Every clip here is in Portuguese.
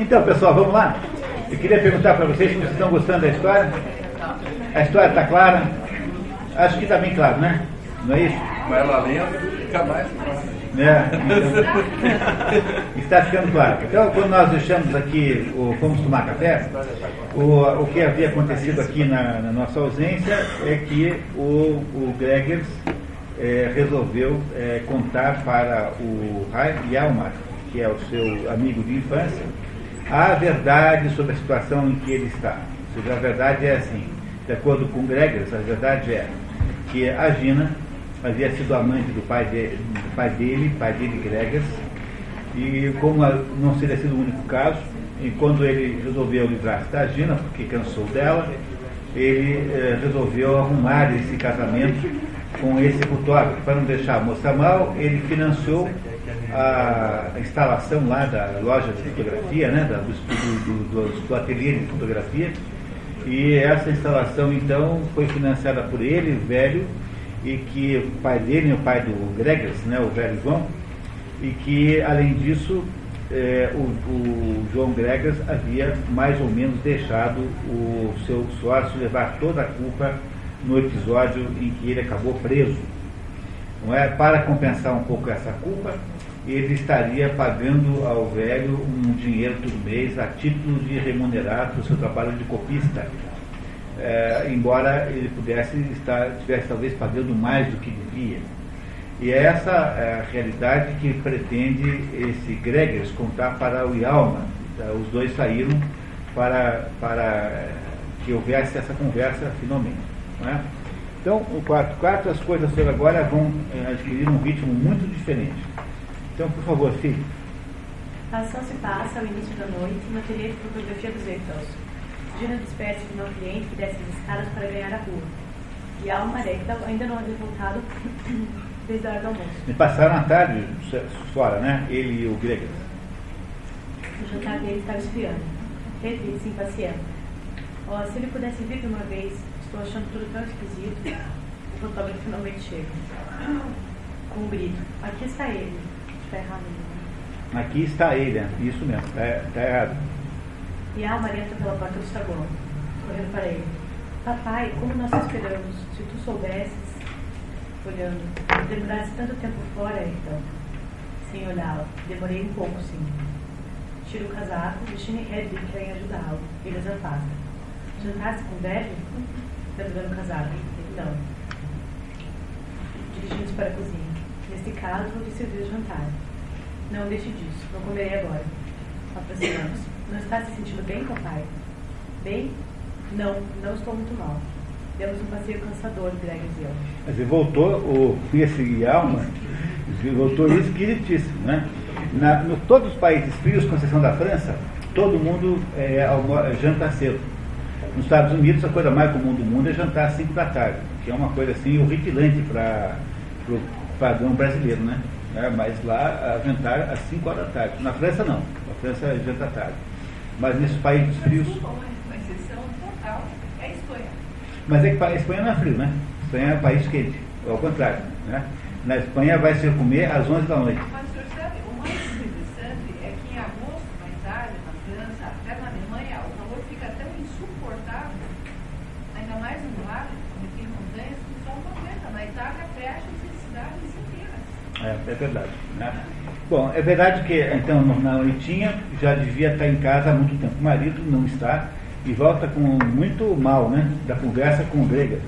Então, pessoal, vamos lá? Eu queria perguntar para vocês se vocês estão gostando da história. A história está clara? Acho que está bem claro, né? Não é isso? Mas ela lendo, fica mais claro. É, então, está ficando claro. Então, quando nós deixamos aqui, o, fomos tomar café, o, o que havia acontecido aqui na, na nossa ausência é que o, o Gregers é, resolveu é, contar para o Rai Yalmar, que é o seu amigo de infância, a verdade sobre a situação em que ele está. A verdade é assim, de acordo com Gregers, a verdade é que a Gina havia sido amante do pai, de, do pai dele, pai dele Gregers, e como não seria sido o único caso, e quando ele resolveu livrar-se da Gina, porque cansou dela, ele eh, resolveu arrumar esse casamento com esse fotógrafo. Para não deixar a moça mal, ele financiou a instalação lá da loja de fotografia, né, do, do, do, do ateliê de fotografia. E essa instalação, então, foi financiada por ele, velho, e que o pai dele, o pai do Gregers, né, o velho João, e que, além disso, é, o, o, João Gregers havia mais ou menos deixado o seu sócio levar toda a culpa no episódio em que ele acabou preso. Não é? Para compensar um pouco essa culpa, ele estaria pagando ao velho um dinheiro todo mês a título de remunerar o seu trabalho de copista. É, embora ele pudesse estar, estivesse talvez pagando mais do que devia. E é essa é, realidade que pretende esse Gregers contar para o Yalma. Os dois saíram para, para é, que houvesse essa conversa finalmente. É? Então, o quarto, quarto, as coisas agora vão é, adquirir um ritmo muito diferente. Então, por favor, filho. Ação se passa ao início da noite no ateliê de fotografia dos Eiffels. Gina despede de um cliente que desce as escadas para ganhar a rua. E há uma que ainda não havia voltado desde a hora do almoço. E passaram a tarde fora, né? Ele e o Gregas. O jantar dele estava esfriando. Ele se impacienta. Oh, se ele pudesse vir de uma vez, estou achando tudo tão esquisito. O fotógrafo finalmente chega. Com um grito. Aqui está ele. Está? Aqui está ele, é. isso mesmo. Está tá errado. E a Maria entra pela porta do saguão, correndo para ele. Papai, como nós esperamos? Se tu soubesses, olhando, demorasse tanto tempo fora, então. Sem olhá-la. Demorei um pouco, sim. Tiro o casaco, Virginia e Hedwig querem ajudá-lo. Eles afastam. Jantasse com o velho? Pendurando o casaco. Não. Dirigimos para a cozinha. Neste caso, vou te servir o jantar. Não deixe disso. Não comerei agora. Aproximamos. Não está se sentindo bem, papai? Bem? Não, não estou muito mal. Demos um passeio cansador, Greg e eu. Mas ele voltou, o esse alma, voltou esquisitíssimo, né? Na, no, todos os países frios, com exceção da França, todo mundo é, janta cedo. Nos Estados Unidos, a coisa mais comum do mundo é jantar às 5 da tarde, que é uma coisa assim horripilante para padrão brasileiro, né? É, mas lá, jantar às 5 horas da tarde. Na França, não. Na França, é janta tarde. Mas nesses países frios. Mas é que a Espanha não é frio, né? A Espanha é um país quente, ao contrário. Né? Na Espanha vai se comer às 11 da noite. Mas o senhor sabe, o mais interessante é que em agosto, na Itália, na França, até na Alemanha, o calor fica tão insuportável, ainda mais no vale, onde tem montanhas, que só não aguenta. Na Itália fecha as cidades inteiras. É, verdade. Né? Bom, é verdade que então na noitinha já devia estar em casa há muito tempo. O marido não está e volta com muito mal, né? Da conversa com o Gregas.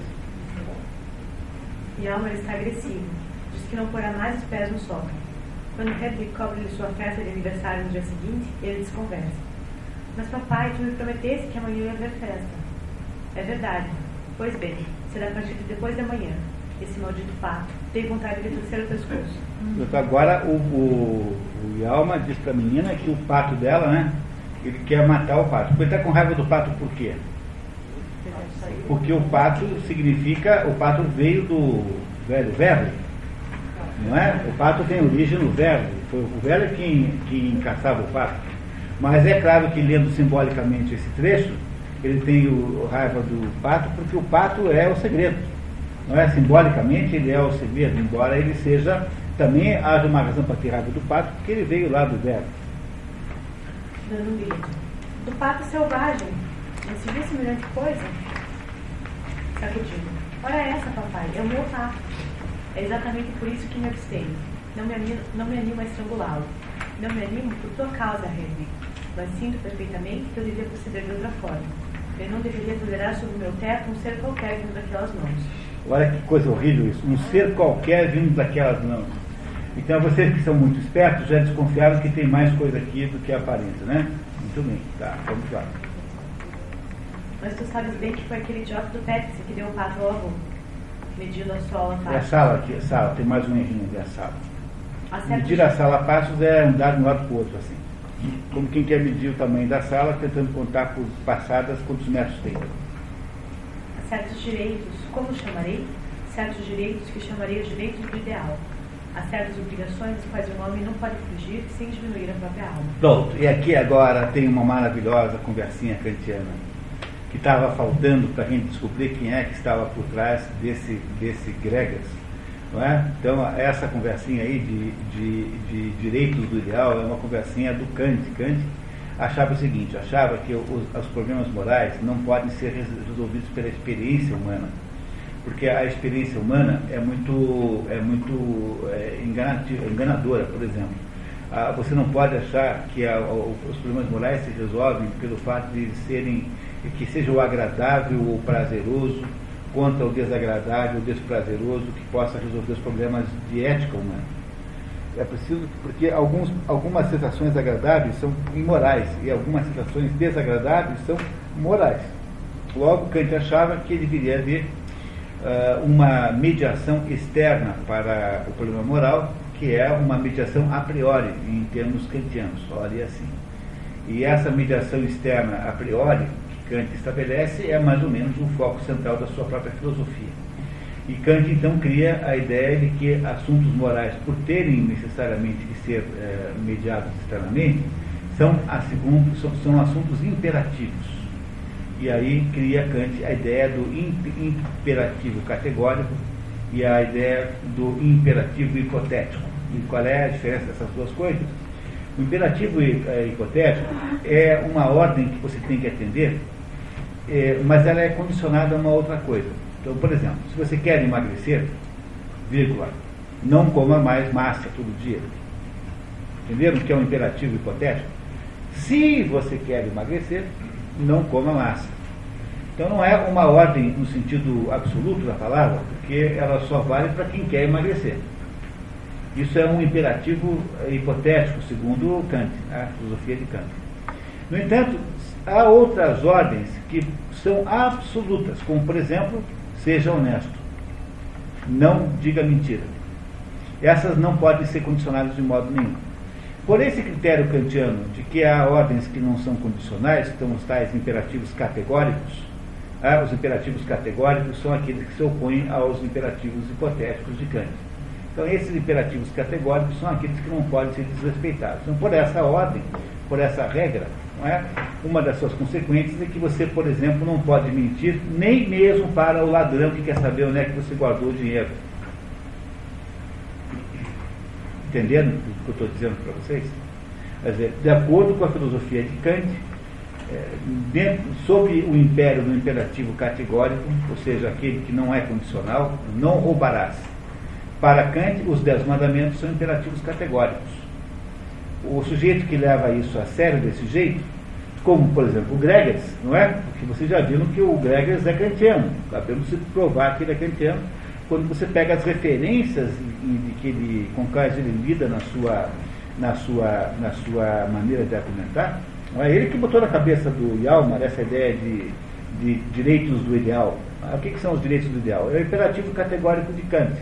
E Alma está agressivo. Diz que não porá mais os pés no sótão. Quando Hedwig cobre-lhe sua festa de aniversário no dia seguinte, ele desconversa. Mas papai, tu me que amanhã ia haver festa. É verdade. Pois bem, será a partir de depois da manhã. Esse maldito pato tem vontade de torcer o pescoço. Agora o, o, o Yalma diz para a menina que o pato dela, né? Ele quer matar o pato. Ele está com raiva do pato por quê? Porque o pato significa, o pato veio do velho verbo, não é? O pato tem origem no verbo, foi o velho quem, quem caçava o pato. Mas é claro que lendo simbolicamente esse trecho, ele tem o, raiva do pato, porque o pato é o segredo. Não é? Simbolicamente ele é o segredo, embora ele seja, também haja uma razão para raiva do pato, porque ele veio lá do verbo. um. Do pato selvagem. Já se viu semelhante coisa? Sacudindo. Ora essa, papai, é o meu pato. É exatamente por isso que me abstenho. Não me animo, não me animo a estrangulá-lo. Não me animo por tua causa, Henry. Mas sinto perfeitamente que eu devia proceder de outra forma. Eu não deveria tolerar sobre o meu teto um ser qualquer vindo daquelas mãos. Olha que coisa horrível isso. Um ser qualquer vindo daquelas mãos. Então vocês que são muito espertos já desconfiaram que tem mais coisa aqui do que aparenta, né? Muito bem, tá, vamos lá. Mas tu sabes bem que foi aquele idiota do Pepsi que deu um pato avô, medindo a sola É a sala aqui, a sala, tem mais um errinho ali, a sala. A certo Medir a sala a passos é andar de um lado para o outro, assim. Como quem quer medir o tamanho da sala, tentando contar por passadas quantos metros tem. a certos direitos, como chamarei? Certos direitos que chamarei os direitos do ideal. Há certas obrigações das quais o homem não pode fugir sem diminuir a própria alma. Pronto, e aqui agora tem uma maravilhosa conversinha kantiana, que estava faltando para a gente descobrir quem é que estava por trás desse, desse Gregas. Não é? Então, essa conversinha aí de, de, de direitos do ideal é uma conversinha do Kant. Kant achava o seguinte, achava que os, os problemas morais não podem ser resolvidos pela experiência humana, porque a experiência humana é muito, é muito é, enganadora, por exemplo. Ah, você não pode achar que a- os problemas morais se resolvem pelo fato de serem, que seja o agradável ou prazeroso contra o desagradável, o desprazeroso, que possa resolver os problemas de ética humana. É preciso, porque alguns, algumas sensações agradáveis são imorais e algumas sensações desagradáveis são morais. Logo, Kant achava que deveria haver ah, uma mediação externa para o problema moral, que é uma mediação a priori, em termos kantianos, olha assim. E essa mediação externa a priori, que Kant estabelece, é mais ou menos o foco central da sua própria filosofia. E Kant então cria a ideia de que assuntos morais, por terem necessariamente que ser eh, mediados externamente, são, assuntos, são, são assuntos imperativos. E aí cria Kant a ideia do imp- imperativo categórico e a ideia do imperativo hipotético. E qual é a diferença dessas duas coisas? O imperativo eh, hipotético é uma ordem que você tem que atender, eh, mas ela é condicionada a uma outra coisa. Então, por exemplo, se você quer emagrecer, vírgula, não coma mais massa todo dia. Entenderam que é um imperativo hipotético? Se você quer emagrecer, não coma massa. Então não é uma ordem no sentido absoluto da palavra, porque ela só vale para quem quer emagrecer. Isso é um imperativo eh, hipotético, segundo Kant, a filosofia de Kant. No entanto, há outras ordens que são absolutas, como por exemplo, seja honesto, não diga mentira. Essas não podem ser condicionadas de modo nenhum. Por esse critério kantiano de que há ordens que não são condicionais, que são os tais imperativos categóricos, ah, os imperativos categóricos são aqueles que se opõem aos imperativos hipotéticos de Kant. Então, esses imperativos categóricos são aqueles que não podem ser desrespeitados. Então, por essa ordem, por essa regra, é? uma das suas consequências é que você, por exemplo, não pode mentir nem mesmo para o ladrão que quer saber onde é que você guardou o dinheiro. Entendendo o que eu estou dizendo para vocês? Quer dizer, de acordo com a filosofia de Kant, é, dentro, sob o império do imperativo categórico, ou seja, aquele que não é condicional, não roubarás. Para Kant, os dez mandamentos são imperativos categóricos. O sujeito que leva isso a sério desse jeito, como, por exemplo, o Gregers, não é? Porque vocês já viram que o Gregers é kantiano. Acabamos de provar que ele é kantiano quando você pega as referências de, que ele, com quais ele lida na sua, na sua, na sua maneira de argumentar. Não é ele que botou na cabeça do Yalmar essa ideia de, de direitos do ideal. Ah, o que, que são os direitos do ideal? É o imperativo categórico de Kant.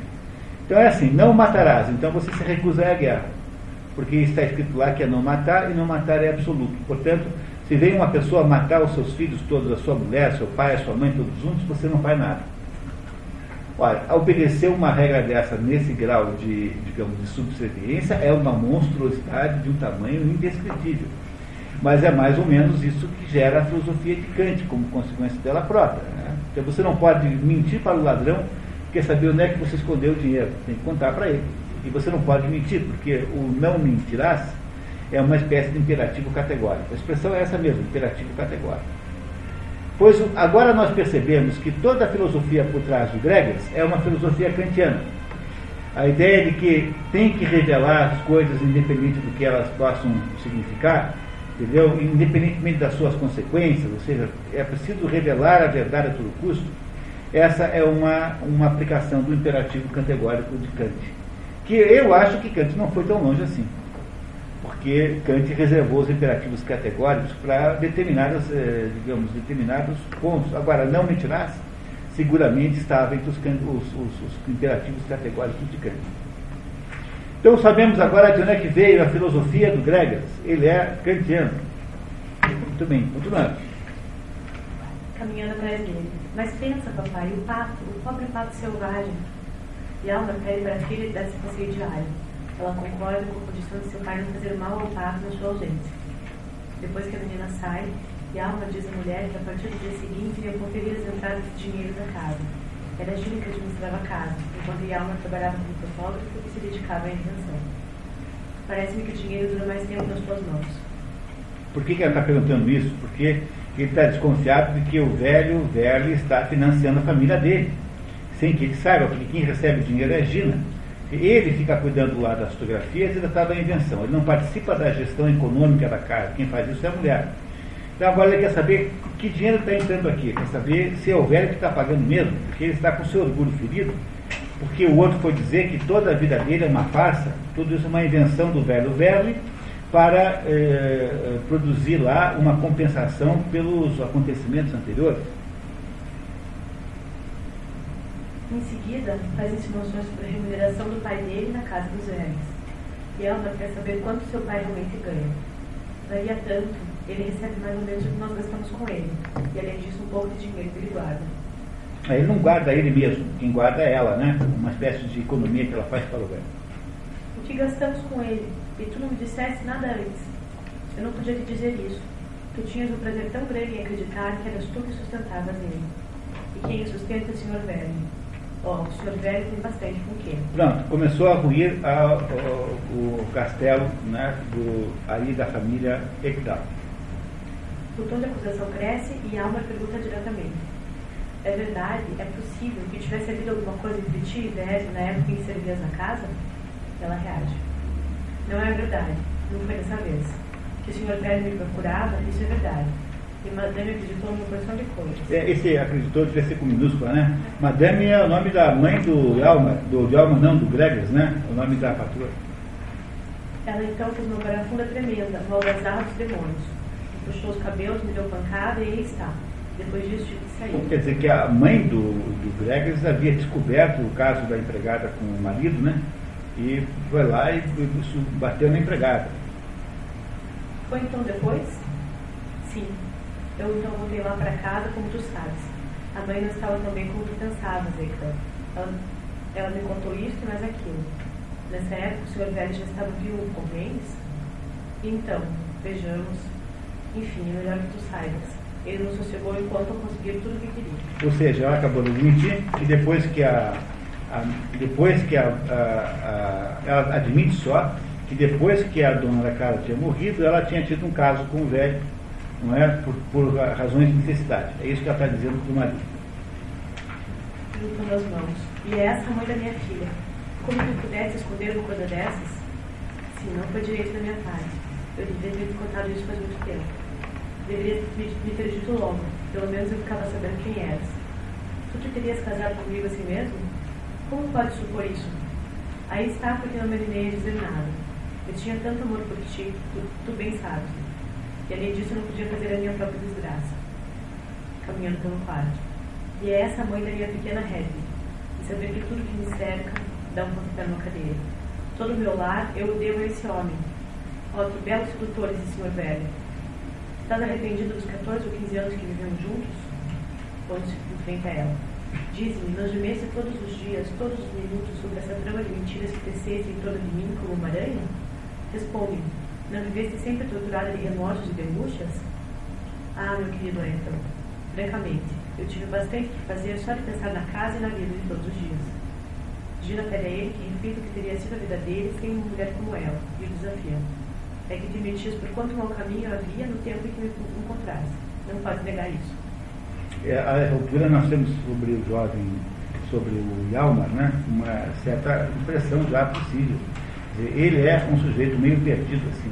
Então é assim, não matarás, então você se recusa à guerra. Porque está escrito lá que é não matar e não matar é absoluto. Portanto, se vem uma pessoa matar os seus filhos todos, a sua mulher, seu pai, a sua mãe, todos juntos, você não faz nada. Olha, obedecer uma regra dessa nesse grau de, digamos, de subserviência é uma monstruosidade de um tamanho indescritível. Mas é mais ou menos isso que gera a filosofia de Kant, como consequência dela própria. Né? Então você não pode mentir para o ladrão, quer saber onde é que você escondeu o dinheiro, tem que contar para ele. E você não pode mentir, porque o não mentirás é uma espécie de imperativo categórico. A expressão é essa mesmo, imperativo categórico. Pois agora nós percebemos que toda a filosofia por trás do Gregas é uma filosofia kantiana. A ideia de que tem que revelar as coisas independente do que elas possam significar, entendeu? Independentemente das suas consequências, ou seja, é preciso revelar a verdade a todo custo. Essa é uma, uma aplicação do imperativo categórico de Kant. Que eu acho que Kant não foi tão longe assim porque Kant reservou os imperativos categóricos para determinadas, eh, digamos, determinados pontos. Agora, não me tirasse, seguramente estava entre os, os, os, os, imperativos categóricos de Kant. Então sabemos agora de onde é que veio a filosofia do Gregas. Ele é kantiano. Muito bem, continuando. Caminhando atrás dele. Mas pensa, papai, o pato, o pobre pato selvagem. E Alma pede para a filha desse passeio diário ela concorda com a condição de seu pai não fazer mal ao pato na sua ausência. Depois que a menina sai, Yalma diz à mulher que a partir do dia seguinte iria conferir as entradas de dinheiro da casa. Era Gina que administrava a casa, enquanto Yalma trabalhava como fotógrafo e se dedicava à invenção. Parece-me que o dinheiro dura mais tempo nas suas mãos. Por que, que ela está perguntando isso? Porque ele está desconfiado de que o velho, velho está financiando a família dele, sem que ele saiba, porque quem recebe o dinheiro é Gina. Ele fica cuidando lá das fotografias e da invenção. Ele não participa da gestão econômica da casa. Quem faz isso é a mulher. Então agora ele quer saber que dinheiro está entrando aqui. Quer saber se é o velho que está pagando mesmo, porque ele está com seu orgulho ferido, porque o outro foi dizer que toda a vida dele é uma farsa, tudo isso é uma invenção do velho velho para eh, produzir lá uma compensação pelos acontecimentos anteriores. Em seguida, faz insinuações sobre a remuneração do pai dele na casa dos velhos. E Elma quer saber quanto seu pai realmente ganha. Varia tanto, ele recebe mais ou menos o que nós gastamos com ele. E além disso, um pouco de dinheiro que ele guarda. Ele não guarda ele mesmo, quem guarda é ela, né? Uma espécie de economia que ela faz para o velho. O que gastamos com ele? E tu não me disseste nada antes. Eu não podia te dizer isso. Tu tinhas um prazer tão grande em acreditar que eras tu que sustentavas ele. E quem o sustenta é o Senhor Velho Ó, o senhor velho tem bastante com quê? Pronto, começou a ruir a, o, o, castelo né, do, aí da família Ekdal. O tom de acusação cresce e Alma pergunta diretamente. É verdade? É possível que tivesse havido alguma coisa entre ti e Désio na época em que servias na casa? Ela reage. Não é verdade. Não foi dessa vez. Que o senhor velho me procurava, isso é verdade e Madame acreditou numa porção de coisas. É, esse acreditou devia ser com minúscula, né? Madame é o nome da mãe do Elma, do Elma não, do Gregers, né? O nome da patroa. Ela então fez uma barafunda tremenda, no algazarra dos demônios. Puxou os cabelos, me deu pancada e aí está. Depois disso tive que sair. quer dizer que a mãe do, do Gregers havia descoberto o caso da empregada com o marido, né? E foi lá e bateu na empregada. Foi então depois? Sim. Eu então voltei lá para casa, como tu sabes. A mãe não estava tão bem como tu pensavas, Heitor. Ela, ela me contou isso e mais aquilo. Nessa época, o senhor velho já estava viúvo, compreendes? Então, vejamos. Enfim, é melhor que tu saibas. Ele não sossegou enquanto eu conseguir tudo o que queria. Ou seja, ela acabou de admitir que depois que a, a depois que a, a, ela admite só que depois que a dona da casa tinha morrido, ela tinha tido um caso com o velho não é? Por, por razões de necessidade. É isso que ela está dizendo para o marido. Junto nas mãos. E é essa a mãe da minha filha. Como tu pudesse esconder uma coisa dessas? Sim, não foi direito da minha parte. Eu deveria ter contado isso faz muito tempo. Deveria me ter dito logo. Pelo menos eu ficava sabendo quem eras. Tu te terias casado comigo assim mesmo? Como pode supor isso? Aí está porque não me animei a dizer nada. Eu tinha tanto amor por ti, tu, tu bem sabes. E além disso, eu não podia fazer a minha própria desgraça, caminhando pelo quarto. E é essa mãe da minha pequena Hedwig, e saber que tudo que me cerca dá um pontapé numa cadeira. Todo o meu lar eu o devo a esse homem. Ó, que belos sedutores esse senhor velho. Estás arrependido dos 14 ou 15 anos que vivemos juntos? Ponte enfrenta ela. Diz-me, não gemesse todos os dias, todos os minutos sobre essa trama de mentiras que tecesse em torno de mim como uma aranha? Responde-me, não vivesse sempre torturada de remorsos e de angústias? Ah, meu querido Ayrton, francamente, eu tive bastante que fazer só de pensar na casa e na vida de todos os dias. Gira pede a ele que reflita o que teria sido a vida dele sem uma mulher como ela, e o desafia. é que admitisse por quanto mau caminho havia no tempo em que me encontrasse. Não pode negar isso. É, a altura nós temos sobre o jovem, sobre o Yalmar, né, uma certa impressão já possível. Ele é um sujeito meio perdido assim.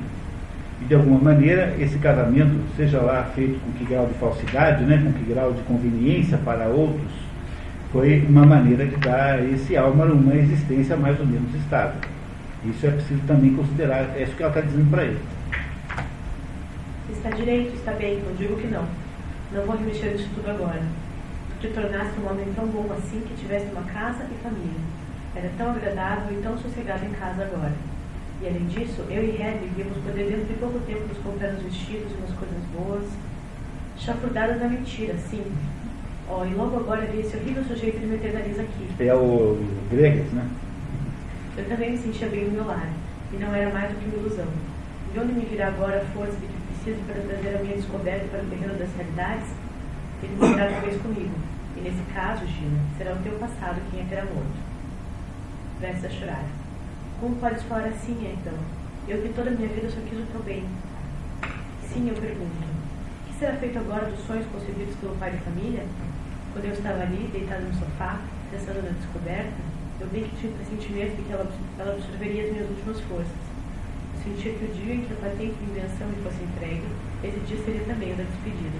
E de alguma maneira esse casamento, seja lá feito com que grau de falsidade, né, com que grau de conveniência para outros, foi uma maneira de dar a esse Almar uma existência mais ou menos estável. Isso é preciso também considerar, é isso que ela está dizendo para ele. Está direito, está bem, não digo que não. Não vou remexer nisso tudo agora. Tu te tornaste um homem tão bom assim que tivesse uma casa e família. Era tão agradável e tão sossegado em casa agora. E além disso, eu e Hedwig vimos poder dentro de pouco tempo nos comprar uns vestidos e umas coisas boas. Chafurdadas na mentira, sim. Oh, e logo agora vi esse horrível sujeito que me eternaliza aqui. É o Gregas, né? Eu também me sentia bem no meu lar, e não era mais do que uma ilusão. De onde me virá agora a força de que preciso para trazer a minha descoberta para o terreno das realidades? Ele será talvez comigo, e nesse caso, Gina, será o teu passado quem é terá morto. Presta a chorar. Como podes falar assim, então? Eu que toda a minha vida só quis o teu bem. Sim, eu pergunto. O que será feito agora dos sonhos concebidos pelo pai de família? Quando eu estava ali, deitado no sofá, pensando na descoberta, eu vi que tinha o pressentimento de que ela, ela absorveria as minhas últimas forças. Eu sentia que o dia em que a patente de invenção me fosse entregue, esse dia seria também o da despedida.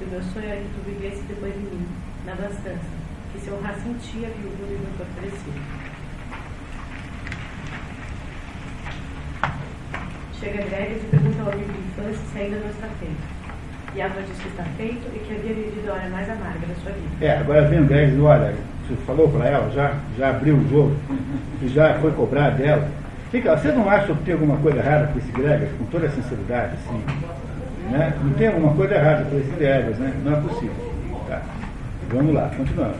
E o meu sonho era que tu vivesse depois de mim, na abastança, que se honrasse em ti a viúva do meu fortalecido. Chega Gregas e pergunta ao amigo de infância se ainda não está feito. E disse que está feito e que havia vivido a hora mais amarga da sua vida. É, agora vem o Gregas e olha, você falou para ela, já, já abriu o jogo, e já foi cobrar dela. Fica, você não acha que tem alguma coisa errada com esse Gregas, com toda a sinceridade, assim? Né? Não tem alguma coisa errada com esse Gregas, né? Não é possível. Tá. Vamos lá, continuando.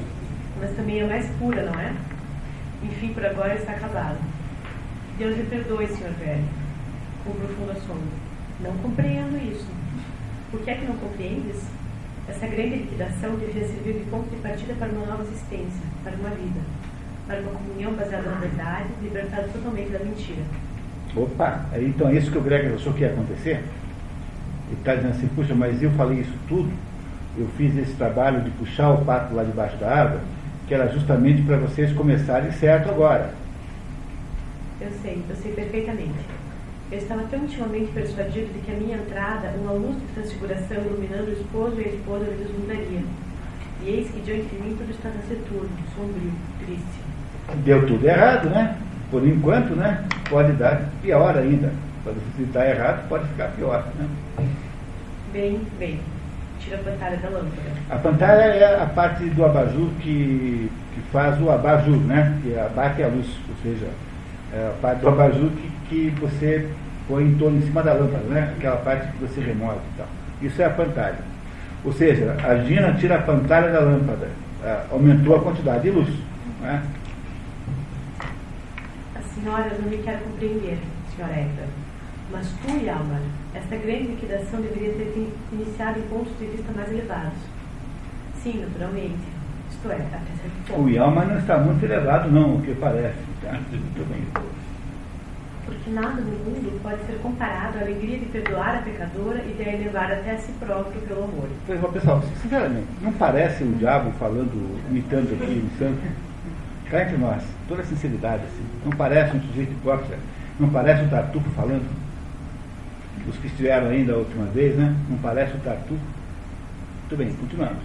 Mas também é mais pura, não é? Enfim, por agora está casado. Deus lhe perdoe, senhor velho, com profundo assombro. Não compreendo isso. Por que é que não compreendes? Essa grande liquidação devia servir de ponto de partida para uma nova existência, para uma vida, para uma comunhão baseada na verdade, libertada totalmente da mentira. Opa, então é isso que o Greg achou que ia acontecer? Ele está dizendo assim, puxa, mas eu falei isso tudo, eu fiz esse trabalho de puxar o pato lá debaixo da água, que era justamente para vocês começarem certo agora. Eu sei, eu sei perfeitamente. Eu estava tão intimamente persuadido de que a minha entrada, uma luz de transfiguração iluminando o esposo e a esposa, me deslumbraria. E eis que diante de mim tudo está taciturno, sombrio, triste. Deu tudo errado, né? Por enquanto, né? Pode dar pior ainda. Se dar errado, pode ficar pior. Né? Bem, bem. Tira a pantalha da lâmpada. A pantalha é a parte do abajur que, que faz o abajur, né? Que abate a luz, ou seja, é a parte do abajur que, que você põe em torno, em cima da lâmpada, né? Aquela parte que você remove e tal. Isso é a pantalha. Ou seja, a Gina tira a pantalha da lâmpada, aumentou a quantidade de luz. Né? A senhora não me quer compreender, senhora Hector. Mas tu, Yalmar, esta grande liquidação deveria ter iniciado em pontos de vista mais elevados. Sim, naturalmente. Isto é, certo ponto. O Yalmar não está muito elevado, não, o que parece. Tá? Muito bem. Porque nada no mundo pode ser comparado à alegria de perdoar a pecadora e de a elevar até a si próprio pelo amor. Pois, pessoal, sinceramente, não parece o diabo falando, imitando aqui o santo? Cá entre nós, toda sinceridade, assim. Não parece um sujeito hipócrita? Não parece o Tartufo falando? Os que estiveram ainda a última vez, né? Não parece o Tartufo? Muito bem, continuamos.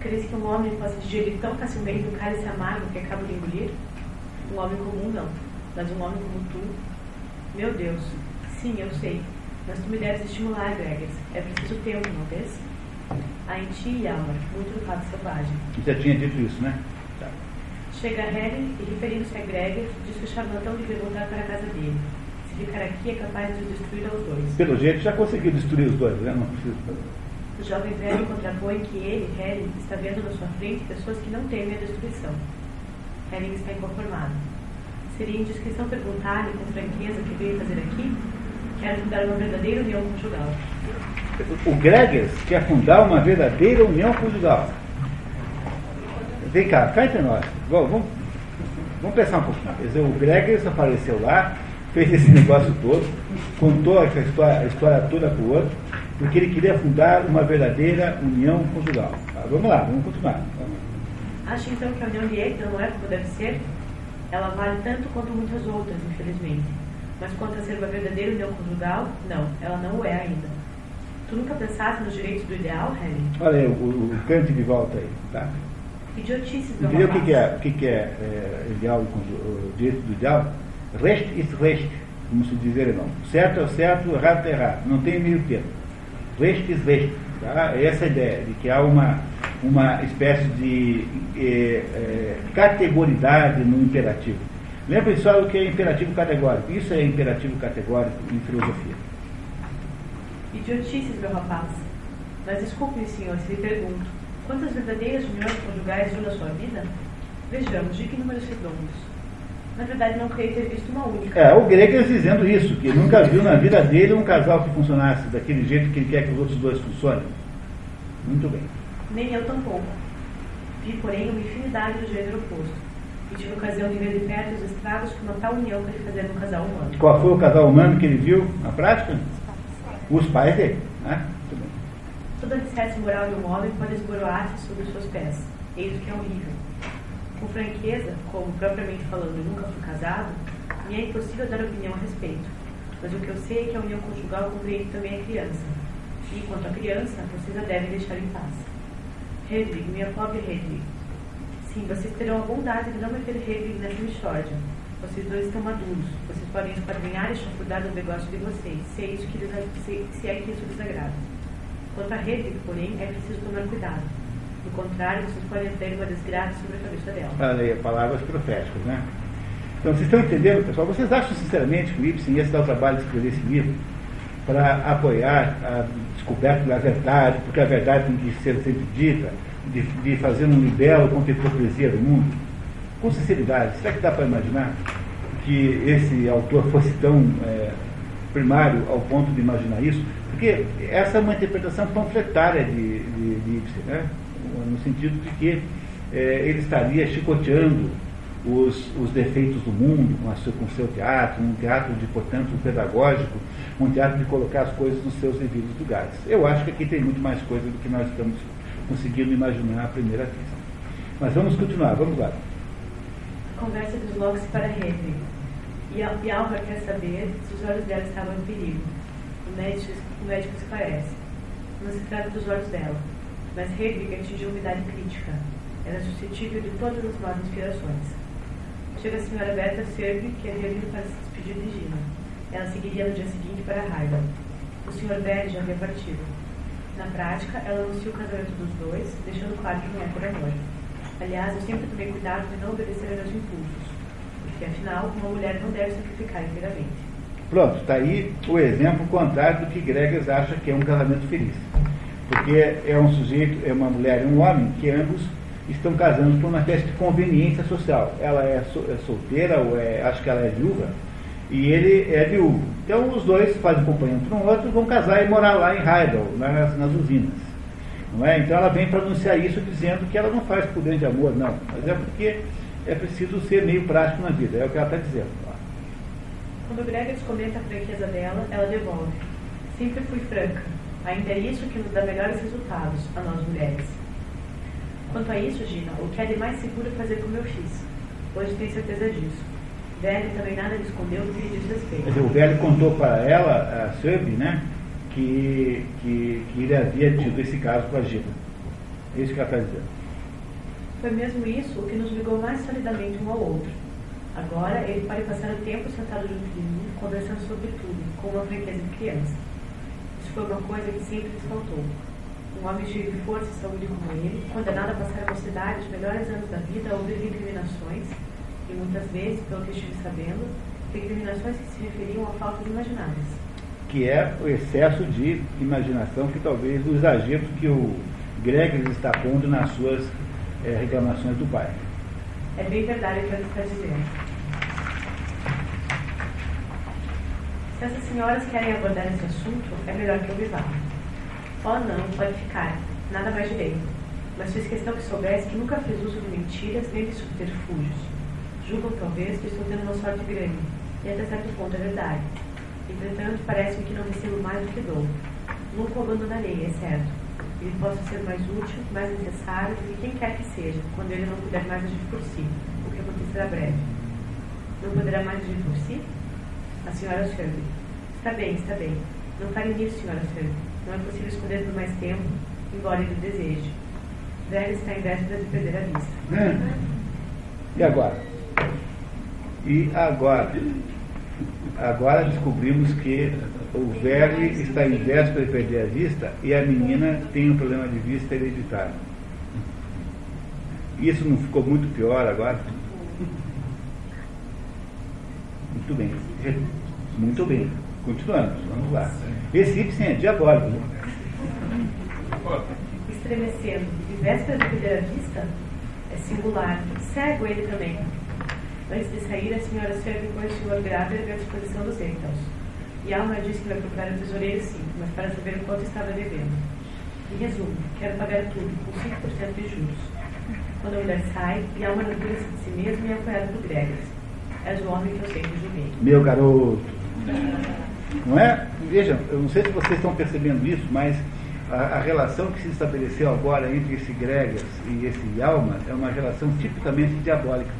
Crees que um homem possa digerir tão facilmente o cálice amargo que acaba de engolir? Um homem comum, não mas um homem como tu, meu Deus, sim, eu sei, mas tu me deves estimular, Gregas. É preciso tempo, não vês? Há em ti, Yalmar, muito do fato selvagem. Já tinha dito isso, né? Tá. Chega Helen e, referindo-se a Gregas, diz que o charlatão deve voltar para a casa dele. Se ficar aqui, é capaz de destruir aos dois. Pelo jeito, já conseguiu destruir os dois, né? Não precisa. O jovem velho contrapõe que ele, Helen, está vendo na sua frente pessoas que não temem a destruição. Helen está inconformado. Seria indiscrição perguntar-lhe com franqueza o que veio fazer aqui? Quero fundar uma verdadeira união conjugal. O Gregers quer fundar uma verdadeira união conjugal. Vem cá, cá entre nós. Vamos, vamos, vamos pensar um pouquinho. Quer dizer, o Gregers apareceu lá, fez esse negócio todo, contou história, a história toda para o outro, porque ele queria fundar uma verdadeira união conjugal. Ah, vamos lá, vamos continuar. Acho então que a união de Eita não é como deve ser? Ela vale tanto quanto muitas outras, infelizmente. Mas quanto a ser uma verdadeira união conjugal, não, ela não o é ainda. Tu nunca pensaste nos direitos do ideal, Helen? Olha aí, o, o, Kant de volta aí, tá? Idiotices, Entendeu o que, que é, o que, que é, é ideal, e o direito do ideal? Recht ist recht, como se diz alemão. Certo é certo, errado é errado. Não tem meio termo. Recht ist recht. Tá? É essa a ideia, de que há uma, uma espécie de eh, eh, categoridade no imperativo. Lembre só o que é imperativo categórico. Isso é imperativo categórico em filosofia. Idiotices, meu rapaz. Mas desculpe-me, senhor, se lhe pergunto. Quantas verdadeiras uniões conjugais viu na sua vida? Vejamos, de que números redondos? Na verdade, não creio ter visto uma única. É, o Gregas dizendo isso, que nunca viu na vida dele um casal que funcionasse daquele jeito que ele quer que os outros dois funcionem. Muito bem. Nem eu tampouco. Vi, porém, uma infinidade do gênero oposto. E tive ocasião de ver de perto os estragos que uma tal união pode fazer num casal humano. Qual foi o casal humano que ele viu na prática? Os pais dele. Né? Toda alicerce moral de um homem pode esboroar-se sobre os seus pés. Eis o que é horrível. Com franqueza, como propriamente falando eu nunca fui casado, me é impossível dar opinião a respeito. Mas o que eu sei é que a união conjugal compreende também a criança. E quanto à criança, vocês a devem deixar em paz. Hedwig, minha pobre Hedwig. Sim, vocês terão a bondade de não meter Hedwig nessa mixórdia. Vocês dois estão maduros. Vocês podem esquadrinhar e chafurdar o negócio de vocês, se é, isso que lhes, se, se é que isso lhes agrada. Quanto a Hedwig, porém, é preciso tomar cuidado. Do contrário, vocês podem ter uma desgraça sobre a cabeça dela. Olha aí, palavras proféticas, né? Então, vocês estão entendendo, pessoal? Vocês acham sinceramente que o Ibsen ia se dar o trabalho de escrever esse livro para apoiar a descoberta da verdade, porque a verdade tem que ser sempre dita, de, de fazer um libelo contra a hipocrisia do mundo? Com sinceridade, será que dá para imaginar que esse autor fosse tão é, primário ao ponto de imaginar isso? Porque essa é uma interpretação panfletária de, de, de Ibsen, né? no sentido de que é, ele estaria chicoteando os, os defeitos do mundo com, a seu, com seu teatro, um teatro de, portanto, pedagógico, um teatro de colocar as coisas nos seus devidos lugares. Eu acho que aqui tem muito mais coisa do que nós estamos conseguindo imaginar à primeira vez. Mas vamos continuar, vamos lá. Conversa desloca-se para Hedwig. E, e Álvaro quer saber se os olhos dela estavam em perigo. O médico, o médico esclarece. Não se trata dos olhos dela. Mas Hedwig atingiu uma idade crítica. Era suscetível de todas as más inspirações. Chega a senhora Berta Servi, que havia vindo para se despedir de Gina. Ela seguiria no dia seguinte para Harvard. O Sr. Berry já havia partido. Na prática, ela anuncia o casamento dos dois, deixando claro que não é por amor. Aliás, eu sempre tomei cuidado de não obedecer aos meus impulsos, porque afinal, uma mulher não deve sacrificar inteiramente. Pronto, está aí o exemplo contrário do que Gregas acha que é um casamento feliz. Porque é um sujeito, é uma mulher e um homem que ambos estão casando por uma espécie de conveniência social. Ela é, so- é solteira, ou é, acho que ela é viúva, e ele é viúvo. Então os dois fazem companhia um para o outro, vão casar e morar lá em Heidel, nas, nas usinas. Não é? Então ela vem para anunciar isso dizendo que ela não faz por grande amor, não. Mas é porque é preciso ser meio prático na vida, é o que ela está dizendo. Quando Gregas comenta a franqueza dela, ela devolve. Sempre fui franca. Ainda é isso que nos dá melhores resultados, a nós mulheres. Quanto a isso, Gina, o que é de mais seguro fazer como eu fiz. Hoje tenho certeza disso. Velho também nada lhe escondeu do que diz respeito. o velho contou para ela, a Serbi, né, que, que, que ele havia tido esse caso com a Gina. É isso que ela está dizendo. Foi mesmo isso o que nos ligou mais solidamente um ao outro. Agora ele pode passar o tempo sentado junto de mim, conversando sobre tudo, com uma franqueza de criança. Isso foi uma coisa que sempre lhes faltou. Um homem cheio de força e saúde como ele, condenado a passar a mocidade os melhores anos da vida a ouvir recriminações, e muitas vezes, pelo que estive sabendo, recriminações que se referiam à falta de imaginários. Que é o excesso de imaginação, que talvez o exagero que o Gregory está pondo nas suas eh, reclamações do pai. É bem verdade o que ela está dizendo. Se essas senhoras querem abordar esse assunto, é melhor que eu me vá. Oh, não, pode ficar. Nada mais direito. Mas fiz questão que soubesse que nunca fiz uso de mentiras nem de subterfúgios. Julgam, talvez, que estou tendo uma sorte grande. E até certo ponto é verdade. Entretanto, parece-me que não recebo mais do que dou. Nunca o abandonarei, é certo. Ele possa ser mais útil, mais necessário do que quem quer que seja, quando ele não puder mais agir por si, o que acontecerá breve. Não poderá mais agir por si? A senhora Shirley. Está bem, está bem. Não fale nisso, senhora Shirley. Não é possível esconder por mais tempo, embora ele deseje. Velho está em véspera de perder a vista. É. E agora? E agora? Agora descobrimos que o velho está em véspera de perder a vista e a menina tem um problema de vista hereditário. Isso não ficou muito pior agora? Muito bem. Muito bem. Continuamos, vamos lá. Esse Ibsen é diabólico. Né? Estremecendo, de véspera de perder a vista, é singular. Cego ele também. Antes de sair, a senhora serve com o senhor grávida à disposição dos Eitos. E Alma disse que vai procurar o tesoureiro sim, mas para saber o quanto estava devendo. Em resumo, quero pagar tudo, com 5% de juros. Quando a mulher sai, e Alma não se de si mesmo e é apoiada por Gregas. És o homem que eu sempre julguei. Meu garoto. Não é? Vejam, eu não sei se vocês estão percebendo isso, mas a, a, relação que se estabeleceu agora entre esse Gregas e esse Alma é uma relação tipicamente diabólica.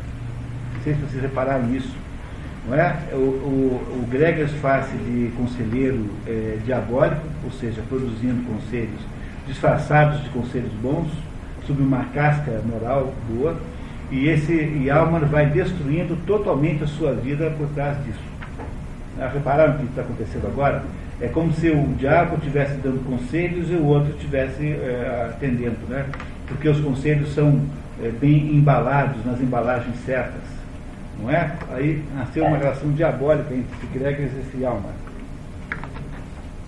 Não sei se vocês repararam nisso. Não é? O, o, o Gregas faz-se de conselheiro é, diabólico, ou seja, produzindo conselhos disfarçados de conselhos bons, sob uma casca moral boa, e esse Alman vai destruindo totalmente a sua vida por trás disso. Ah, repararam o que está acontecendo agora? É como se o diabo estivesse dando conselhos e o outro estivesse é, atendendo, né? Porque os conselhos são é, bem embalados nas embalagens certas, não é? Aí nasceu uma relação diabólica entre Gregers e esse alma.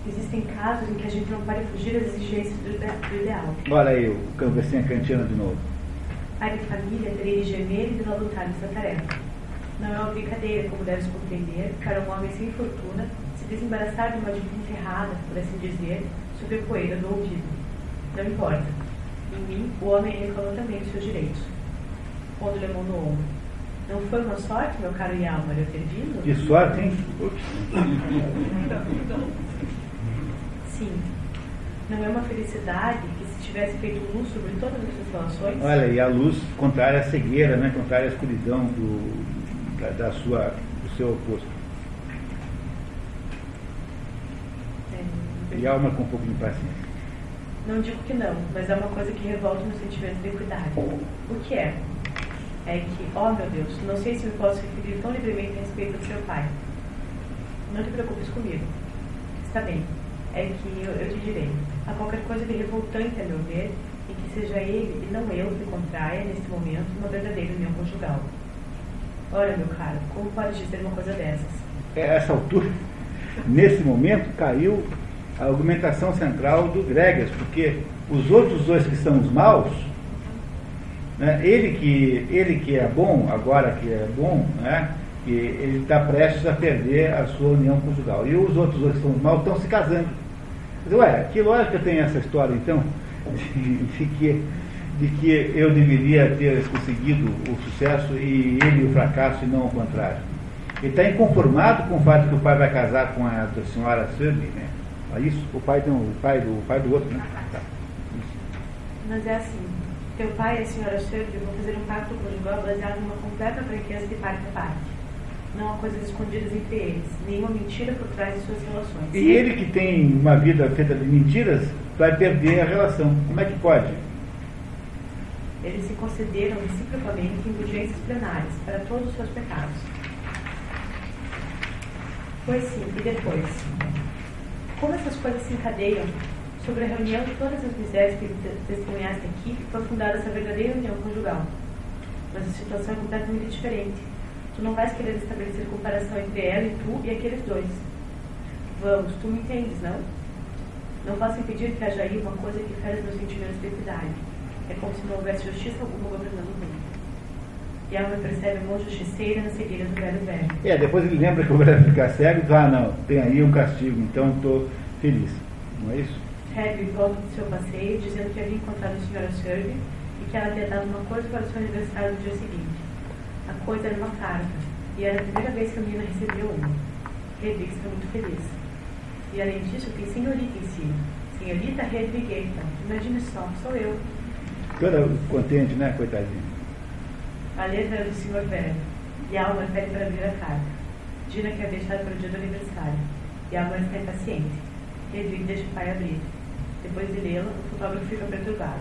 Existem casos em que a gente não pode fugir das exigências do, ideal. Olha aí o canvecinha cantina de novo. Pai de família de gemer e lutar nessa tarefa. Não é uma brincadeira, como deves compreender, para um homem sem fortuna se desembaraçar de uma dívida errada, por assim dizer, sob a poeira do ouvido. Não importa. Em mim, o homem reclama também os seus direitos. Pondo-lhe a mão no ombro. Não foi uma sorte, meu caro Yalmar, eu ter vindo? Que sorte, hein? Sim. Não é uma felicidade que se tivesse feito luz sobre todas essas relações? Olha, e a luz contrária à cegueira, né? contrária à escuridão do, da, da sua, do seu oposto. É, e alma com um pouco de paciência. Não digo que não, mas é uma coisa que revolta meu sentimento de equidade. O que é? É que, ó oh, meu Deus, não sei se me posso referir tão livremente a respeito do seu pai. Não te preocupes comigo. Está bem é que eu, eu te direi, há qualquer coisa de revoltante a meu ver, e que seja ele e não eu que contraia, neste momento, uma verdadeira união conjugal. Ora, meu caro, como pode dizer uma coisa dessas? É, essa altura, nesse momento, caiu a argumentação central do Gregas, porque os outros dois que são os maus, né, ele, que, ele que é bom, agora que é bom, né, que ele está prestes a perder a sua união conjugal. E os outros dois que são os maus estão se casando. Ué, que lógica tem essa história então? De, de, que, de que eu deveria ter conseguido o sucesso e ele o fracasso e não o contrário. Ele está inconformado com o fato que o pai vai casar com a senhora Sunny, né? É isso? O pai, tem, o pai, do, o pai do outro, né? Tá. Mas é assim, teu pai e a senhora Sunny vão fazer um pacto conjugal baseado numa completa franqueza de parte a parte não há coisas escondidas entre eles, nenhuma mentira por trás de suas relações. E ele que tem uma vida feita de mentiras vai perder a relação. Como é que pode? Eles se concederam reciprocamente indulgências plenárias para todos os seus pecados. Pois sim, e depois? Como essas coisas se encadeiam sobre a reunião de todas as misérias que testemunhaste aqui para fundar essa verdadeira união conjugal? Mas a situação é completamente diferente Tu não vais querer estabelecer comparação entre ela e tu e aqueles dois. Vamos, tu me entendes, não? Não posso impedir que haja aí uma coisa que fere meus sentimentos de equidade. É como se não houvesse justiça alguma governando o mundo. E ela percebe a mão justiceira na cegueira do velho velho. É, depois ele lembra que o velho ficar cego e diz, ah não, tem aí um castigo, então estou feliz. Não é isso? Hedwig volta do seu passeio dizendo que havia encontrado a senhora Sherby e que ela havia dado uma coisa para o seu aniversário no dia seguinte. A coisa era uma carta. E era a primeira vez que a menina recebeu uma. Hedwig está muito feliz. E além disso, tem senhorita em cima. Senhorita Hedwig Eitan. Imagine só, sou eu. Toda contente, né, coitadinha? A letra é do senhor velho. E a alma pede para abrir a carta. Dina quer deixar para o dia do aniversário. E a mãe está impaciente. Hedwig deixa o pai abrir. Depois de lê-la, o fotógrafo fica perturbado.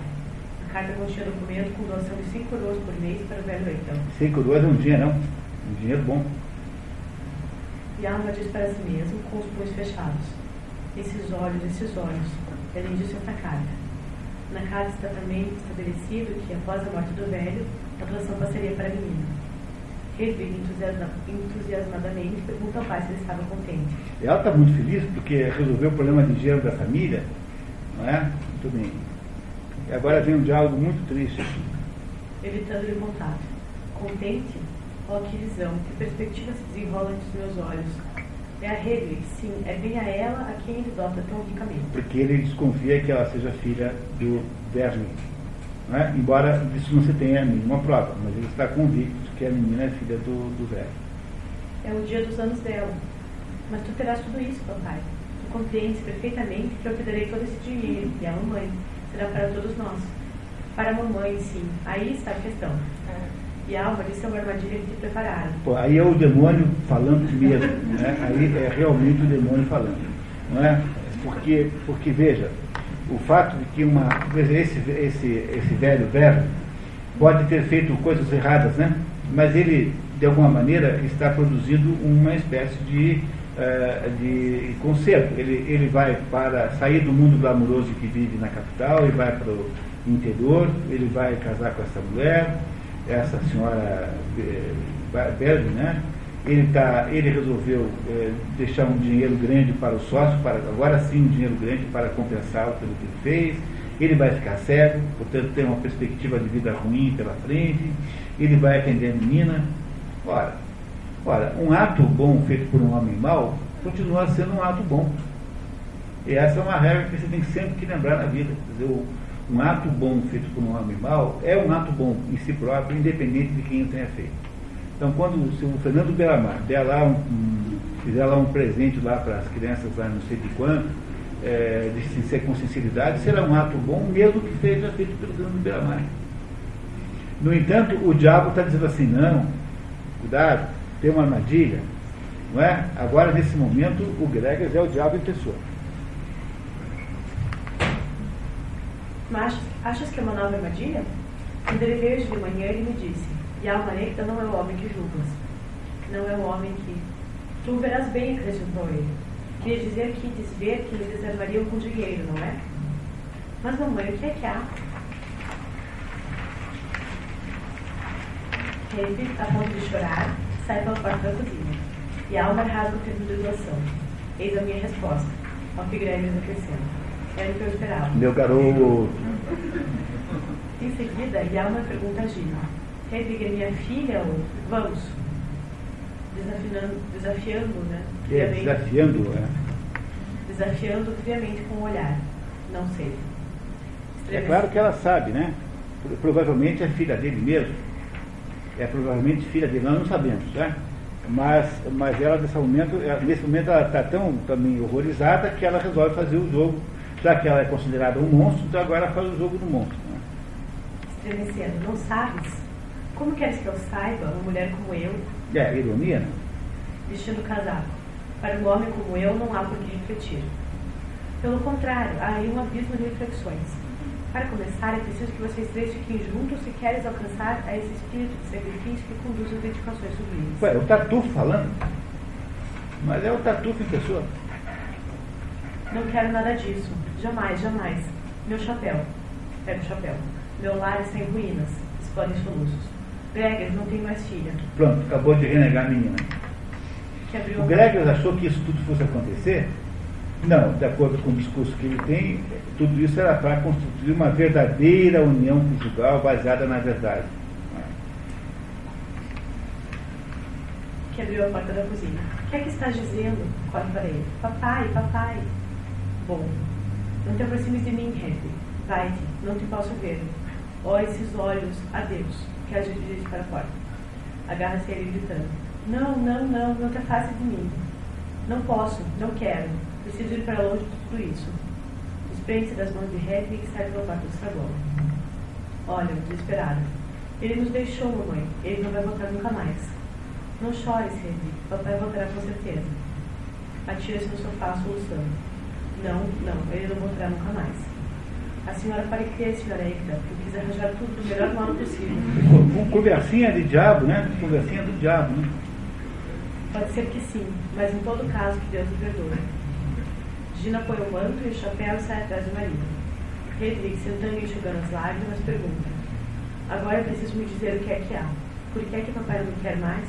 A carta continha documento com doação de 5 coroas por mês para o velho Eitan. 5 coroas é um dinheiro, não? Um dinheiro bom. E a alma diz para si mesmo, com os punhos fechados: Esses olhos, esses olhos. Além disso, outra carta. Na carta está também estabelecido que, após a morte do velho, a doação passaria para a menina. Hedwig, entusiasma, entusiasmadamente, pergunta ao pai se ele estava contente. Ela está muito feliz porque resolveu o problema de dinheiro da família, não é? Muito bem. E agora vem um diálogo muito triste aqui. Evitando-lhe contato. Contente? Oh, que visão, que perspectiva se desenrola entre os meus olhos. É a Hedwig, sim, é bem a ela a quem ele dota tão ricamente. Porque ele desconfia que ela seja filha do Bernie. Não é? Embora disso não se tenha nenhuma prova, mas ele está convicto que a menina é filha do, do velho. É o dia dos anos dela. Mas tu terás tudo isso, papai. Tu compreendes perfeitamente que eu te darei todo esse dinheiro, e a mamãe. Será para todos nós. Para a mamãe, sim. Aí está a questão. E Álvaro, isso é uma armadilha que te prepararam. Pô, aí é o demônio falando mesmo. Né? Aí é realmente o demônio falando. Não é? Porque, porque veja, o fato de que uma, esse, esse, esse velho verbo pode ter feito coisas erradas, né? mas ele, de alguma maneira, está produzindo uma espécie de, uh, de conserto. Ele, ele vai para sair do mundo glamouroso que vive na capital e vai para o interior, ele vai casar com essa mulher, essa senhora Berg, né? Ele, tá, ele resolveu é, deixar um dinheiro grande para o sócio, para, agora sim um dinheiro grande para compensá-lo pelo que ele fez. Ele vai ficar cego, portanto tem uma perspectiva de vida ruim pela frente. Ele vai atender a menina. Ora, ora, um ato bom feito por um homem mau continua sendo um ato bom. E essa é uma regra que você tem sempre que lembrar na vida. Quer dizer, um ato bom feito por um homem mau é um ato bom em si próprio, independente de quem o tenha feito. Então, quando o Fernando Belamar der lá um, um, fizer lá um presente lá para as crianças lá não sei de quanto, é, de ser com sinceridade, será um ato bom, mesmo que seja feito pelo Fernando Belamar. No entanto, o diabo está dizendo assim, não, cuidado, tem uma armadilha, não é? Agora, nesse momento, o Gregas é o diabo em pessoa. Mas achas que é uma nova armadilha? Quando ele veio de manhã, ele me disse: E a Almanecta não é o homem que julgas. Não é o homem que. Tu verás bem, acrescentou ele. Queria dizer que desver que eles reservariam com dinheiro, não é? Mas, mamãe, o que é que há? Henry, a ponto de chorar, sai pela porta da cozinha. E alma rasga o termo de doação. Eis a minha resposta. Que Grêmio enlouquecendo. Era o que eu esperava. Meu garoto. Em seguida, Yalma pergunta a Gina: Hedwig é minha filha ou vamos? Desafiando, desafiando né? É, desafiando, é. Desafiando friamente com o olhar. Não sei. É claro que ela sabe, né? Provavelmente é filha dele mesmo. É provavelmente filha dele, nós não sabemos, né? Mas, mas ela, nesse momento, nesse momento ela está tão também horrorizada que ela resolve fazer o jogo já que ela é considerada um monstro, então agora faz o jogo do monstro. Né? Estremecendo, não sabes? Como queres que eu saiba, uma mulher como eu? É, ironia, né? Vestindo casaco. Para um homem como eu, não há por que refletir. Pelo contrário, há aí um abismo de reflexões. Para começar, é preciso que vocês três fiquem juntos se queres alcançar a esse espírito de sacrifício que conduz às dedicações sublimes. Ué, o Tatu falando? Mas é o Tatu em pessoa. Não quero nada disso. Jamais, jamais. Meu chapéu. Pega o chapéu. Meu lar está em ruínas. Explodem soluços. Gregers não tem mais filha. Pronto, acabou de renegar a menina. O Gregers achou que isso tudo fosse acontecer? Não, de acordo com o discurso que ele tem, tudo isso era para construir uma verdadeira união conjugal baseada na verdade. Que abriu a porta da cozinha. O que é que estás dizendo? Corre para ele. Papai, papai. Bom, não te aproximes de mim, Henry. Vai-te, não te posso ver. Ó esses olhos, adeus, que a gente dirige para a porta. Agarra-se ele gritando. Não, não, não, não te afaste de mim. Não posso, não quero. Preciso ir para longe de tudo isso. Desprende-se das mãos de Hedwig e sai pelo quarto do saguão. Olha, desesperada. Ele nos deixou, mamãe. Ele não vai voltar nunca mais. Não chore, Hedwig. Papai voltará com certeza. Atira-se no sofá, soluçando. Não, não, ele não voltará nunca mais. A senhora pare crer, senhora Egda, porque quis arranjar tudo do melhor modo possível. Com conversinha de diabo, né? Conversinha do diabo, né? Pode ser que sim, mas em todo caso que Deus o perdoe. Gina põe o manto e o chapéu e sai atrás do marido. Hedwig, sentando e enxugando as lágrimas, pergunta: Agora é preciso me dizer o que é que há. Por que é que papai não quer mais?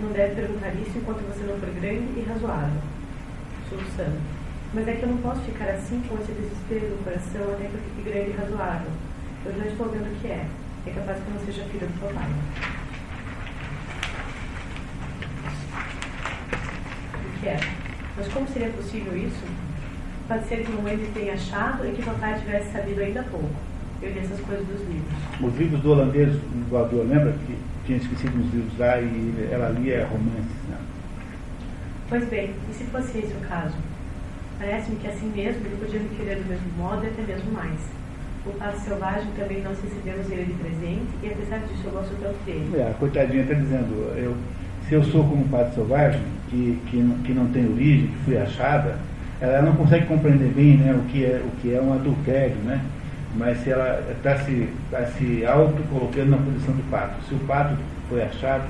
Não deve perguntar isso enquanto você não for grande e razoável. Soluçando. Mas é que eu não posso ficar assim com esse desespero no coração até que eu fique grande e razoável. Eu já estou vendo o que é. É capaz que eu não seja filha do papai. O que é? Mas como seria possível isso? Pode ser que mamãe tenha achado e que papai tivesse sabido ainda há pouco. Eu li essas coisas dos livros. Os livros do holandês voador, lembra que tinha esquecido uns livros lá e ela lia romances, né? Pois bem, e se fosse esse o caso? Parece-me que assim mesmo ele podia me querer do mesmo modo e até mesmo mais. O pato selvagem também nós recebemos ele de presente e apesar disso eu gosto tanto dele. É, a coitadinha está dizendo, eu, se eu sou como um pato selvagem, que, que, que não tem origem, que fui achada, ela não consegue compreender bem né, o, que é, o que é um adultério, né? Mas se ela está se, tá se auto-colocando na posição do pato. Se o pato foi achado,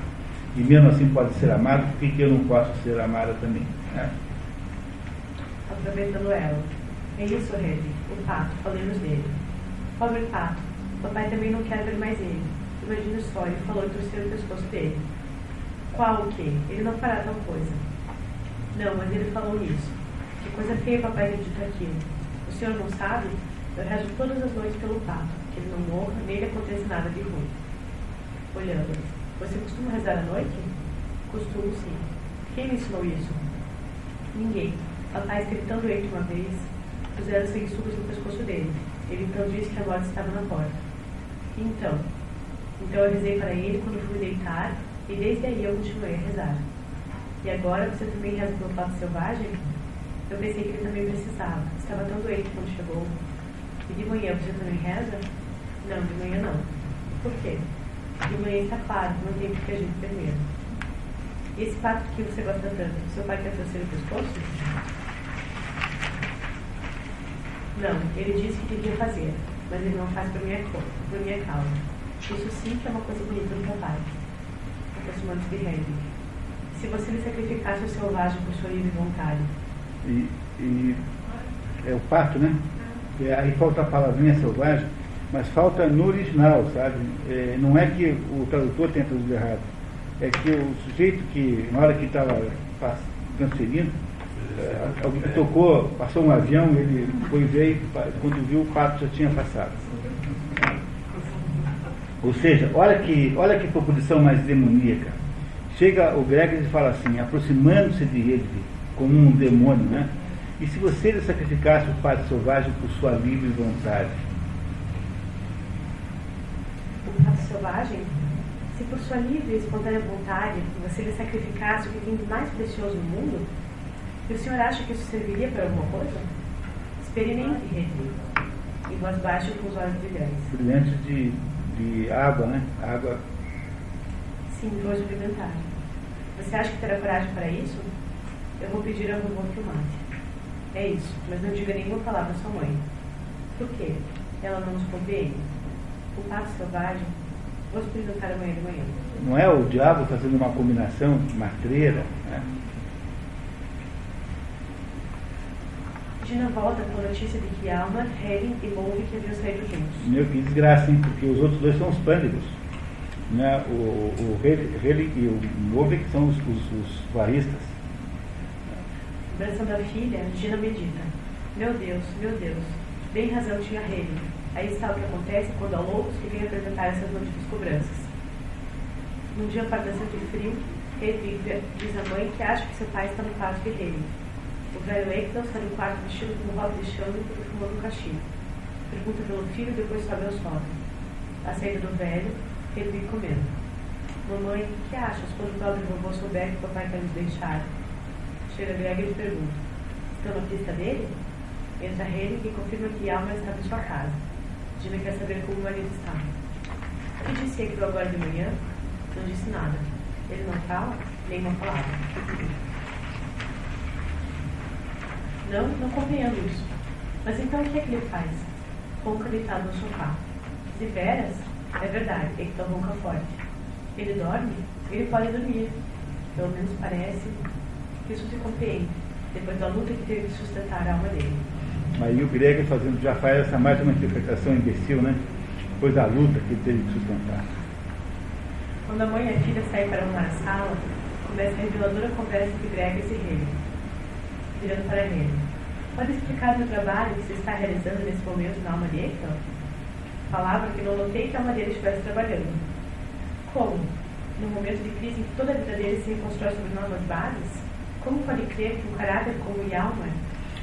e mesmo assim pode ser amado, por que, que eu não posso ser amada também? Né? Aproveitando ela. É isso, Rede, o pato, falemos dele. Pobre pato, papai também não quer ver mais ele. Imagina só, ele falou e torceu o pescoço dele. Qual o quê? Ele não fará tal coisa. Não, mas ele falou nisso. Que coisa feia papai ter dito aquilo. O senhor não sabe? Eu rezo todas as noites pelo pato, que ele não morra, nem lhe aconteça nada de ruim. Olhando, você costuma rezar à noite? Costumo sim. Quem me ensinou isso? Ninguém. Papai, gritando ele uma vez, puseram sanguessugas no pescoço dele. Ele então disse que a morte estava na porta. Então, então eu rezei para ele quando fui deitar e desde aí eu continuei a rezar. E agora você também reza pelo pato selvagem? Eu pensei que ele também precisava. Estava tão doente quando chegou. E de manhã você também reza? Não, de manhã não. Por quê? De manhã está claro, não tem porque a gente medo. E esse pato que você gosta tanto, seu pai quer torcer o pescoço? Não, ele disse que devia fazer, mas ele não faz por minha, por minha causa. Isso sim que é uma coisa bonita do papai. Aproximando-se de Hedwig. Se você lhe sacrificasse o selvagem por sua livre vontade. E, e é o pato, né? É, aí falta a palavrinha selvagem, mas falta no original, sabe? É, não é que o tradutor tenha traduzido errado. É que o sujeito que, na hora que estava transferindo, é, alguém tocou, passou um avião, ele foi ver, quando viu o pato já tinha passado. Ou seja, olha que, olha que proposição mais demoníaca. Chega o Gregory e fala assim, aproximando-se de ele como um demônio, né? E se você lhe sacrificasse o pato selvagem por sua livre vontade? O pato selvagem? Se por sua livre e espontânea vontade você lhe sacrificasse o que tem de mais precioso no mundo, e o senhor acha que isso serviria para alguma coisa? Experimente, Hedwig. Em voz baixa com os olhos brilhantes. Brilhantes de, de água, né? Água. Sim, vou experimentar. Você acha que terá coragem para isso? Eu vou pedir ao vovô que o mate. É isso, mas não diga nenhuma palavra à sua mãe. Por quê? Ela não nos compreende. O pato selvagem, vou experimentar amanhã de manhã. Não é o diabo fazendo uma combinação matreira, né? Dina volta com a notícia de que Alma, Helen e Mulvey haviam saído juntos. Meu, que desgraça, hein? Porque os outros dois são os pândigos. Né? O, o Helen e o Mulvey são os, os, os varistas. Abraçando a filha, Gina medita. Meu Deus, meu Deus, bem razão tinha Helen. Aí está o que acontece quando há loucos que vêm apresentar essas múltiplas cobranças. Num dia bastante frio, Hedwig diz à mãe que acha que seu pai está no quarto de Helen o velho Eichel sai do quarto vestido como roda de chão e fumando um cachimbo. Pergunta pelo filho e depois sobe ao sótão. A saída do velho, ele vem comendo. Mamãe, que achas quando o pobre vovô souber que o papai quer nos deixar? Chega Greg e pergunta: Estão na pista dele? Entra ele e confirma que Alma está em sua casa. Dina quer saber como o marido está. O que disse aquilo agora de manhã? Não disse nada. Ele não fala, nem uma palavra. Não, não compreendo isso. Mas então o que é que ele faz? Ronca deitado no sofá. De veras? É verdade, ele então ronca forte. Ele dorme? Ele pode dormir. Pelo menos parece que isso se compreende, depois da luta que teve de sustentar a alma dele. Aí o Greg fazendo, já faz essa mais uma interpretação imbecil, né? Depois da luta que teve de sustentar. Quando a mãe e a filha saem para arrumar a sala, começa a reveladora conversa entre Greg e Rei, virando para ele. Pode explicar o trabalho que você está realizando nesse momento na alma de Eichel? Falava que não notei que a alma dele estivesse trabalhando. Como? No momento de crise em que toda a vida dele se reconstrói sobre novas bases? Como pode crer que um caráter como o Yalma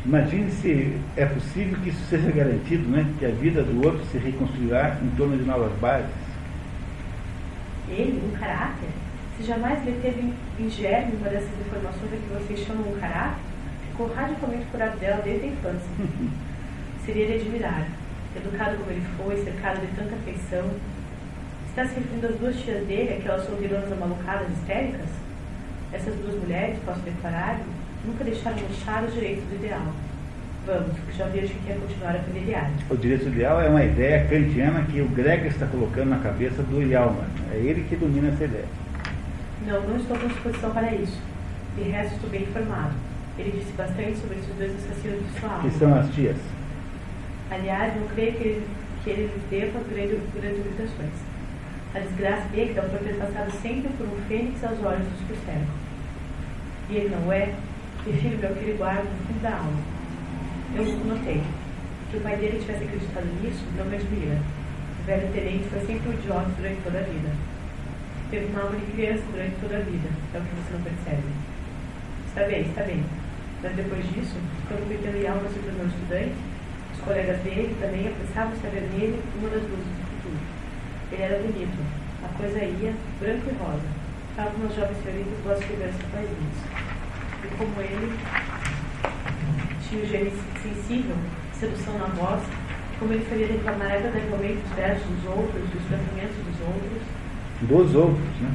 Imagine se é possível que isso seja garantido, né? que a vida do outro se reconstruirá em torno de novas bases. Ele, um caráter? Se jamais ele teve em germe uma dessas informações que vocês chamam um caráter, ficou radicalmente curado dela desde a infância. Seria de admirar. Educado como ele foi, cercado de tanta afeição. Está se referindo às duas tias dele, aquelas solteironas amalucadas histéricas? Essas duas mulheres, posso declarar, nunca deixaram mostrar os direitos do ideal. Vamos, já vejo que quer continuar a familiar. O direito ideal é uma ideia kantiana que o Greg está colocando na cabeça do Yalman. É ele que domina essa ideia. Não, não estou com disposição para isso. De resto, estou bem informado. Ele disse bastante sobre esses dois assassinos de sua alma. Que são as tias? Aliás, não creio que ele, que ele lhes deva grandes, obrigações. A desgraça dele dá por ter passado sempre por um fênix aos olhos dos que. E ele não é, refiro-me ao que ele guarda no fundo da alma. Eu notei. Que o pai dele tivesse acreditado nisso não me admira. O velho tenente foi sempre um idiota durante toda a vida. Teve uma alma de criança durante toda a vida, é o que você não percebe. Está bem, está bem. Mas depois disso, quando o pequeno Yalma se tornou estudante, os colegas dele também apressavam-se a ver nele uma das luzes do futuro. Ele era bonito, a coisa ia branco e rosa, tal como as jovens senhoritas gostam de ver seus paizinhos e como ele tinha o gênio sensível, sedução na voz, como ele faria reclamar agradavelmente os versos dos outros, os pensamentos dos outros. Dos outros, né?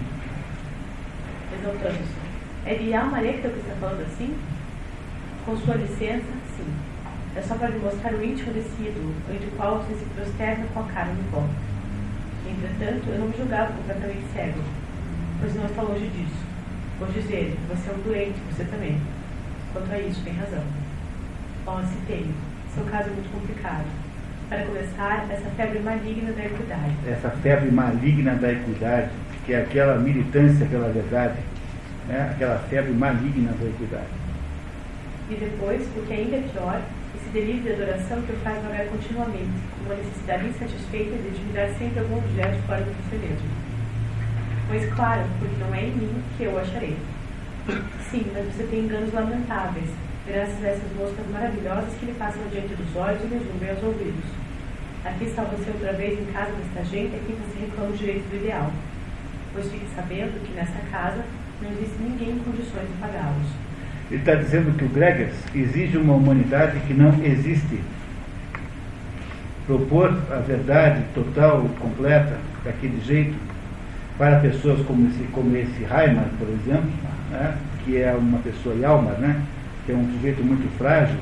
Exaltando-se. É de Almarecta que está falando assim? Com sua licença, sim. É só para lhe mostrar o íntimo desse ídolo, ante o qual você se prosterna com a cara no pó. Entretanto, eu não me julgava completamente cego, pois não está longe disso. Vou dizer, você é um doente, você também. Quanto a isso, tem razão. Oh, se tem. Seu caso é muito complicado. Para começar, essa febre maligna da equidade. Essa febre maligna da equidade, que é aquela militância pela verdade, né? aquela febre maligna da equidade. E depois, o que ainda é pior, esse delírio de adoração que o faz vagar continuamente, com uma necessidade insatisfeita de admirar sempre algum objeto fora de você mesmo. Pois claro, porque não é em mim que eu acharei. Sim, mas você tem enganos lamentáveis, graças a essas moscas maravilhosas que lhe passam diante dos olhos e lhe zumbem aos ouvidos. Aqui está você outra vez em casa desta gente a quem você reclama o direito do ideal. Pois fique sabendo que nesta casa não existe ninguém em condições de pagá-los. Ele está dizendo que o Gregers exige uma humanidade que não existe. Propor a verdade total, completa, daquele jeito, para pessoas como esse, como esse Heimer, por exemplo, né, que é uma pessoa Yalmar, né, que é um sujeito muito frágil,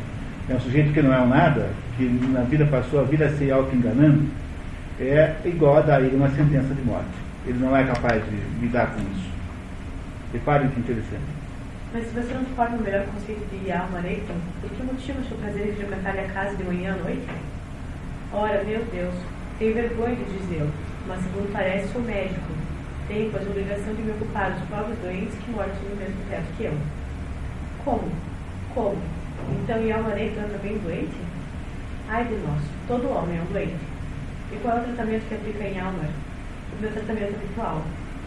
é um sujeito que não é um nada, que na vida passou a vida se auto-enganando, é igual a dar ele uma sentença de morte. Ele não é capaz de lidar com isso. Reparem que interessante. Mas se você não forma o melhor conceito de alma Eitan, por que motivo achou prazer em frequentar a casa de manhã à noite? Ora, meu Deus, tenho vergonha de dizê-lo, mas segundo parece sou médico tenho, pois, a obrigação de me ocupar dos pobres doentes que moram no mesmo teto que eu. Como? Como? Então Yalmareto anda bem doente? Ai de nós, todo homem é um doente. E qual é o tratamento que aplica em Almar? O meu tratamento habitual.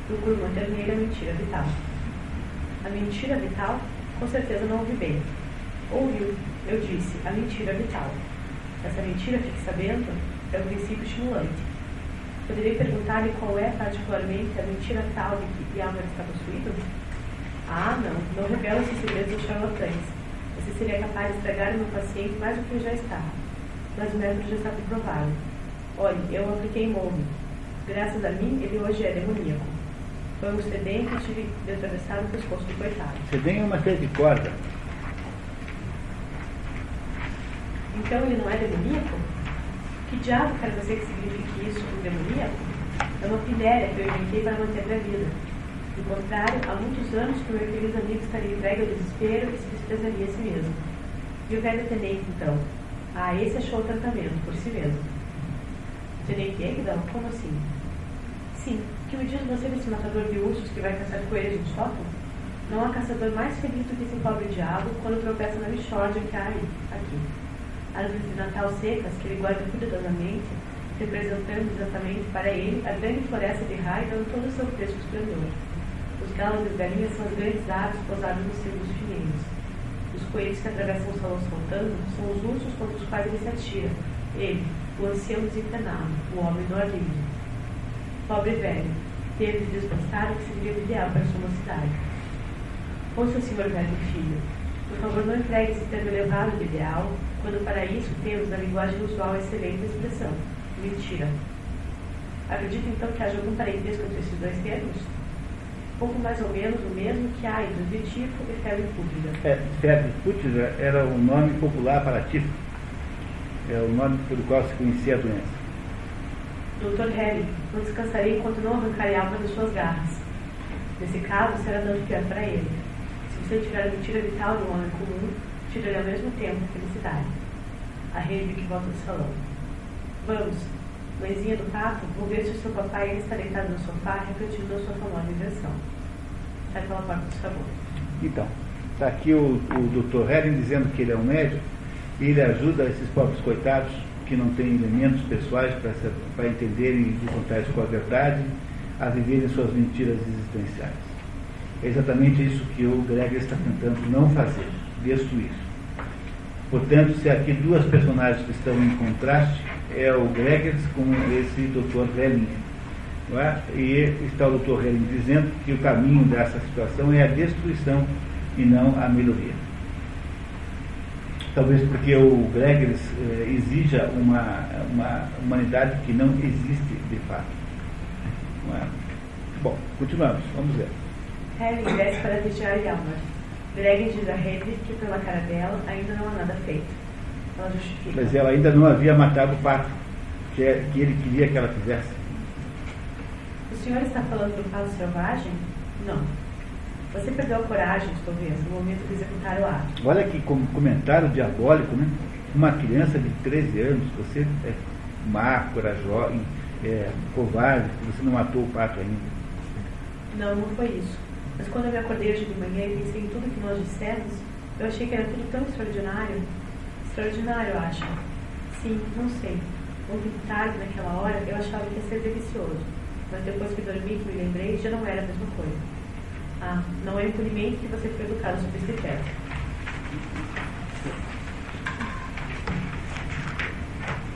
Procuro manter nele a mentira vital. A mentira vital? Com certeza não ouvi bem. Ouviu, eu disse, a mentira vital. Essa mentira, fique sabendo, é o princípio estimulante. Poderia perguntar-lhe qual é, particularmente, a mentira tal de que Yalmer está possuído? Ah, não, não revela seus segredos aos charlatães. Você seria capaz de estragar meu paciente mais do que já está. Mas o método já está comprovado. Olhe, eu apliquei molde. Graças a mim, ele hoje é demoníaco. Foi um excedente e tive de atravessar o pescoço do coitado. Você tem uma série de corda. Então ele não é demoníaco? Que diabo quer você que signifique isso, um demoníaco? É uma pilhéria que eu inventei para manter a vida. Do contrário, há muitos anos que o meu querido amigo estaria entregue ao desespero e se desprezaria a si mesmo. E o velho tenente, então? Ah, esse achou o tratamento, por si mesmo. Tenente Egdal? Como assim? Sim, que me diz você desse matador de ursos que vai caçar coelhos no sótão? Não há caçador mais feliz do que esse pobre diabo quando tropeça na lixórdia que há aqui. Árvores de Natal secas que ele guarda cuidadosamente, representando exatamente para ele a grande floresta de raio dando todo o seu fresco esplendor. Os galos e as galinhas são as grandes aves pousadas nos círculos fininhos. Os coelhos que atravessam os salões saltando são os ursos contra os quais ele se atira. Ele, o ancião desempenado, o homem do alívio. Pobre velho, teve de descansar o que seria o ideal para sua mocidade. Ouça, senhor velho filho, por favor não empregue esse termo elevado de ideal, quando para isso temos na linguagem usual a excelente expressão, mentira. Acredito então que haja algum parentesco entre esses dois termos? pouco mais ou menos o mesmo que há entre vitifo e febre pútrida. É, febre pútrida era o nome popular para tifo. É o nome pelo qual se conhecia a doença. Dr. Harry, não descansarei enquanto não arrancarei alma das suas garras. Nesse caso, será dando pior para ele. Se você tiver a mentira vital um homem comum, tirarei ao mesmo tempo a felicidade. A Harry que volta do salão. Vamos, Mãezinha do pato, vou ver se o seu papai ainda está deitado no sofá, repetindo a sua famosa invenção. Sai pela porta dos favor. Então, está aqui o, o Dr. Helen dizendo que ele é um médico e ele ajuda esses pobres coitados que não têm elementos pessoais para entenderem e contar com a verdade, a viverem suas mentiras existenciais. É exatamente isso que o Greg está tentando não fazer, destruir. Portanto, se aqui duas personagens que estão em contraste, é o Gregers com esse Dr. Helling. É? E está o Dr. Helling dizendo que o caminho dessa situação é a destruição e não a melhoria. Talvez porque o Gregers eh, exija uma, uma humanidade que não existe de fato. É? Bom, continuamos, vamos ver. Helling desce para vigiar Yalmar. Gregers diz a Hedwig que pela cara dela ainda não há nada feito ela justifica. Mas ela ainda não havia matado o pato, que, é, que ele queria que ela fizesse. O senhor está falando do pato selvagem? Não. Você perdeu a coragem, talvez, no momento de executar o ato. Olha que comentário diabólico, né? Uma criança de 13 anos, você é má, corajosa, é, covarde, você não matou o pato ainda. Não, não foi isso. Mas quando eu me acordei hoje de manhã e pensei em tudo que nós dissemos, eu achei que era tudo tão extraordinário Extraordinário, eu acho. Sim, não sei. Ontem tarde, naquela hora, eu achava que ia ser delicioso. Mas depois que dormi, que me lembrei, já não era a mesma coisa. Ah, não é impunimento que você foi educado sobre esse teto.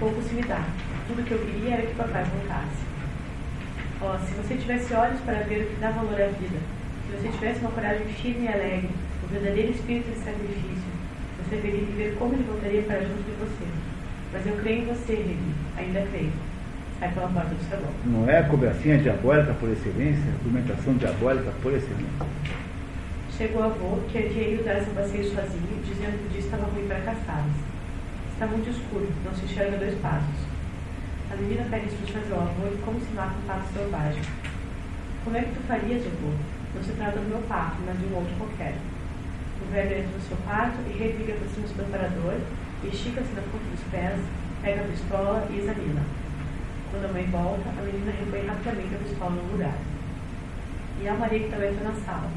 Pouco se me dá. Tudo que eu queria era que papai voltasse. Oh, se você tivesse olhos para ver o que dá valor à vida, se você tivesse uma coragem firme e alegre, o verdadeiro espírito de sacrifício, você deveria ver como ele voltaria para junto de você. Mas eu creio em você, Revi. Ainda creio. Sai pela porta do salão. Não é a conversinha diabólica por excelência? Argumentação diabólica por excelência? Chegou o avô, que dar esse passeio sozinho, dizendo que o dia estava ruim para caçá-los. Está muito escuro, não se enxerga dois passos. A menina pede instruções ao avô de como se mata um pato selvagem. Como é que tu farias, avô? Não se trata do meu pato, mas de um outro qualquer. O velho entra no seu quarto e reviga por cima do preparador, estica-se na ponta dos pés, pega a pistola e examina. Quando a mãe volta, a menina repõe rapidamente a pistola no lugar. E a Maria que também entra na sala.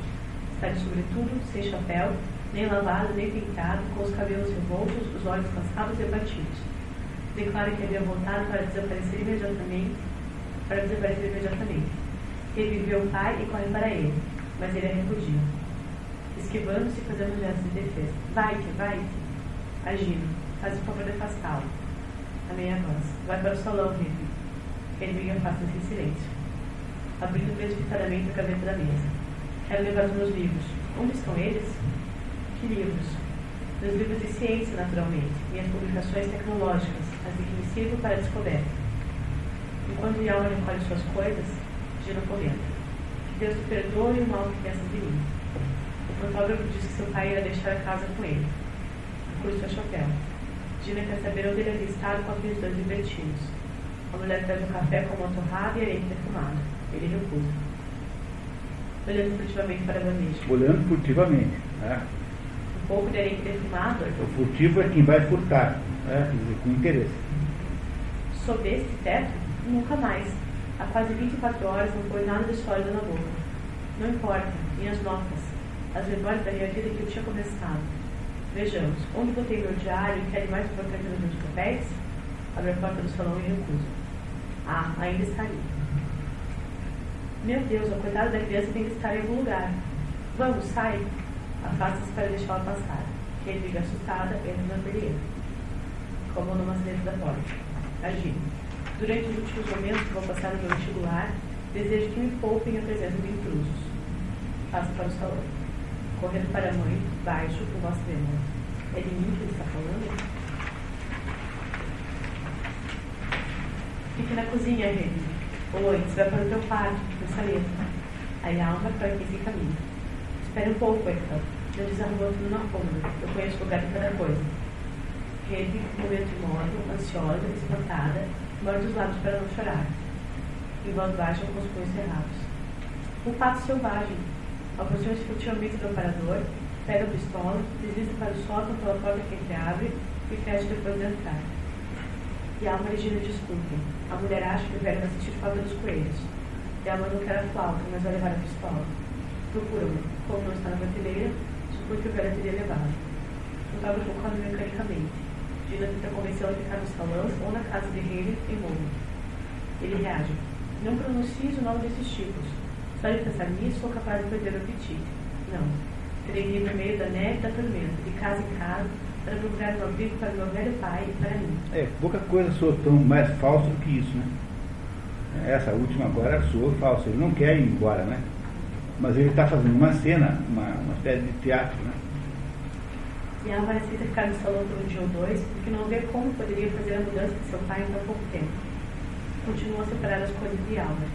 Está de sobretudo, sem chapéu, nem lavado, nem pintado, com os cabelos revoltos, os olhos cansados e abatidos. Declara que havia voltado para desaparecer imediatamente, para desaparecer imediatamente. Reviveu o pai e corre para ele, mas ele a repudia esquivando-se e fazendo gestos de defesa. Vai-te, vai-te. Agindo. Faz o favor de afastá-lo. A meia voz. Vai para o salão, Vivi. Hedwig afasta-se em silêncio. Abrindo precipitadamente a gaveta da mesa. Quero levar os meus livros. Onde estão eles? Que livros? Meus livros de ciência, naturalmente. Minhas publicações tecnológicas, as de que me sirvo para a descoberta. Enquanto Yalma recolhe suas coisas, Gino comenta. Que Deus te perdoe o mal que pensas de mim. O fotógrafo disse que seu pai ia deixar a casa com ele. Curso seu chapéu. Gina quer saber onde ele havia estado com aqueles dois libertinos. A mulher traz um café com uma torrada e areia defumada. Ele recusa. Olhando furtivamente para a bandeja. Olhando furtivamente. Né? Um pouco de areia defumada. O furtivo é quem vai furtar, né? com interesse. Sob este teto, nunca mais. Há quase 24 horas não pôs nada de sólido na boca. Não importa, minhas notas, as memórias da minha vida que eu tinha começado. Vejamos, onde botei meu diário e que é mais importante nos meus papéis? Abre a porta do salão e recuso. Ah, ainda está ali. Meu Deus, a coitada da criança tem que estar em algum lugar. Vamos, sai. Afasta-se para deixá-la passar. Hedwig, assustada, entra no ateliê. Como numa maçaneta da porta. Agindo. Durante os últimos momentos que vou passar no meu vestibular, desejo que me poupem a presença de intrusos. Passa para o salão. Correndo para a mãe, baixo, com voz trêmula. É de mim que ele está falando? Fique na cozinha, Hedwig. Ou antes, vai para o teu quarto, na saleta. Aí a alma para que se caminha. Espere um pouco, então. Não desarrumou tudo na cômoda. Eu conheço o lugar de cada coisa. Hedwig, momento imóvel, ansiosa, espantada, morde os lábios para não chorar. Em voz baixa, com os punhos cerrados. Um pato selvagem. Aproxima-se furtivamente do aparador, pega a pistola, desliza para o sótão pela porta que entreabre e fecha depois de entrar. E a alma Regina desculpe. A mulher acha que devem assistir Fábio dos Coelhos. E a não quer a flauta, mas vai levar a pistola. Procura-me. Como não está na prateleira, supõe que o velho teria levado. O fotógrafo corre mecanicamente. Gina tenta convencê-la a ficar no salão ou na casa de Haley em Momo. Ele reage. Não pronuncies o nome desses tipos. Só de pensar nisso, sou capaz de perder o apetite. Não. Terei no meio da neve e da tormenta, de casa em casa, para procurar abrigo para meu velho pai e para mim. É, pouca coisa soa tão mais falso do que isso, né? Essa última agora soa falsa. Ele não quer ir embora, né? Mas ele está fazendo uma cena, uma, uma espécie de teatro, né? E ela vai ficar no salão por um dia ou dois, porque não vê como poderia fazer a mudança de seu pai em tão pouco tempo. Continua a separar as coisas de Alma.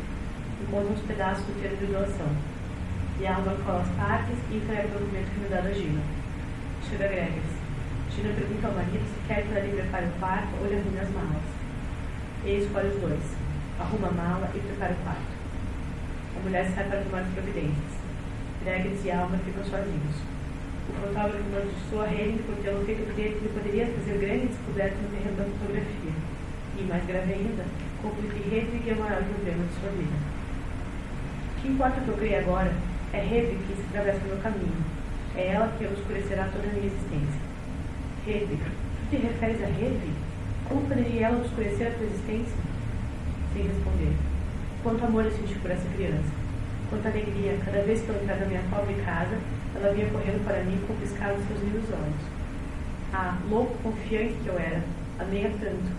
Encontra uns pedaços do termo de doação. E Alma cola as partes e entrega o documento que me dá da Gina. Chega Gregas. Gina pergunta ao marido se quer que ela lhe prepare o quarto ou lhe arrume as malas. Ele escolhe os dois. Arruma a mala e prepara o quarto. A mulher sai para tomar as providências. Gregas e Alma ficam sozinhos. O fotógrafo notiçou a Henry por tê-lo feito crer que ele poderia fazer grandes descobertas no terreno da fotografia. E, mais grave ainda, conclui que Hedwig é o maior problema de sua vida. O que importa que eu creia agora é Hedwig que se atravessa no meu caminho. É ela que obscurecerá toda a minha existência. Hedwig, tu te referes a Hedwig? Como poderia ela obscurecer a tua existência? Sem responder. Quanto amor eu senti por essa criança. Quanta alegria, cada vez que eu entrava na minha pobre casa, ela vinha correndo para mim com piscar os seus lindos olhos. Ah, louco confiante que eu era, amei-a tanto.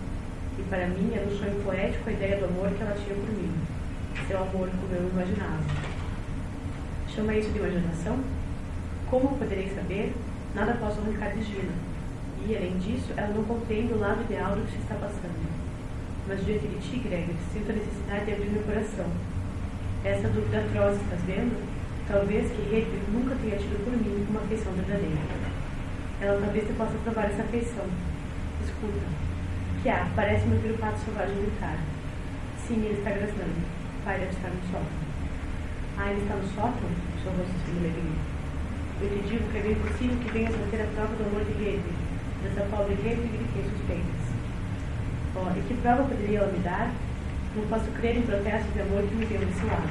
E para mim era um sonho poético a ideia do amor que ela tinha por mim. Seu amor como eu imaginava. Chama isso de imaginação? Como poderei saber? Nada posso arrancar de Gina. E, além disso, ela não compreende o lado ideal do que se está passando. Mas diante de ti, Gregory, sinto a necessidade de abrir meu coração. Essa dúvida atroz, estás vendo? Talvez que Hedwig nunca tenha tido por mim uma afeição verdadeira. Ela talvez te possa provar essa afeição. Escuta. Que há? Parece-me ouvir o pato selvagem gritar. Sim, ele está grasnando. Pai deve estar no sótão. Ah, ele está no sótão? Seu rosto se alegria. Eu te digo que é bem possível que venhas a ter a prova do amor de Hedwig, dessa pobre Hedwig de quem suspeitas. Oh, e que prova poderia ela me dar? Não posso crer em protesto de amor que me deu desse lado.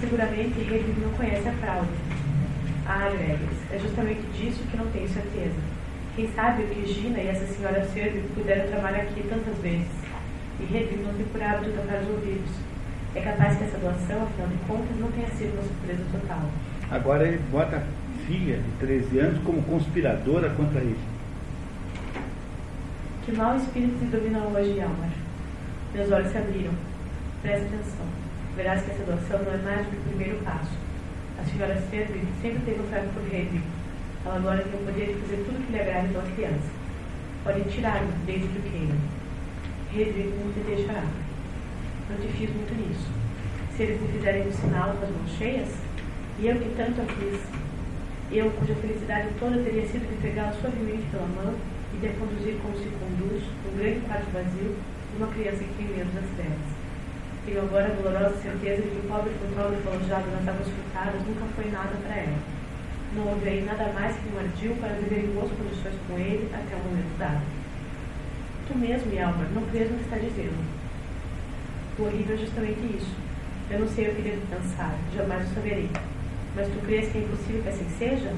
Seguramente ele não conhece a fraude. Ah, Gregas, é justamente disso que não tenho certeza. Quem sabe o que Gina e essa senhora Serve puderam tramar aqui tantas vezes. E Hedwig não tem por hábito tocar os ouvidos. É capaz que essa doação, afinal de contas, não tenha sido uma surpresa total. Agora ele bota filha de 13 anos como conspiradora contra ele. Que mau espírito te domina hoje, Almar? Meus olhos se abriram. Presta atenção. Verás que essa doação não é mais do que o primeiro passo. A senhora Sedwick sempre teve um trato por Hedwig. Ela agora tem o poder de fazer tudo que lhe agrade pela criança. Podem tirá-lo, desde que o queiram. Hedwig não te deixará. Não te fiz muito nisso. Se eles me fizerem um sinal com as mãos cheias, e eu que tanto a fiz, eu cuja felicidade toda teria sido de pegá-la suavemente pela mão e de conduzir como se conduz, num grande quarto vazio, uma criança que tem medo das trevas. Tenho agora a dolorosa certeza de que o pobre fotógrafo alojado nas águas furtadas nunca foi nada para ela. Não houve aí nada mais que um ardil para viver em boas condições com ele até o momento dado. Tu mesmo, Yalmar, não crês no que está dizendo. O horrível é justamente isso. Eu não sei o que devo pensar, jamais o saberei. Mas tu crês que é impossível que assim seja?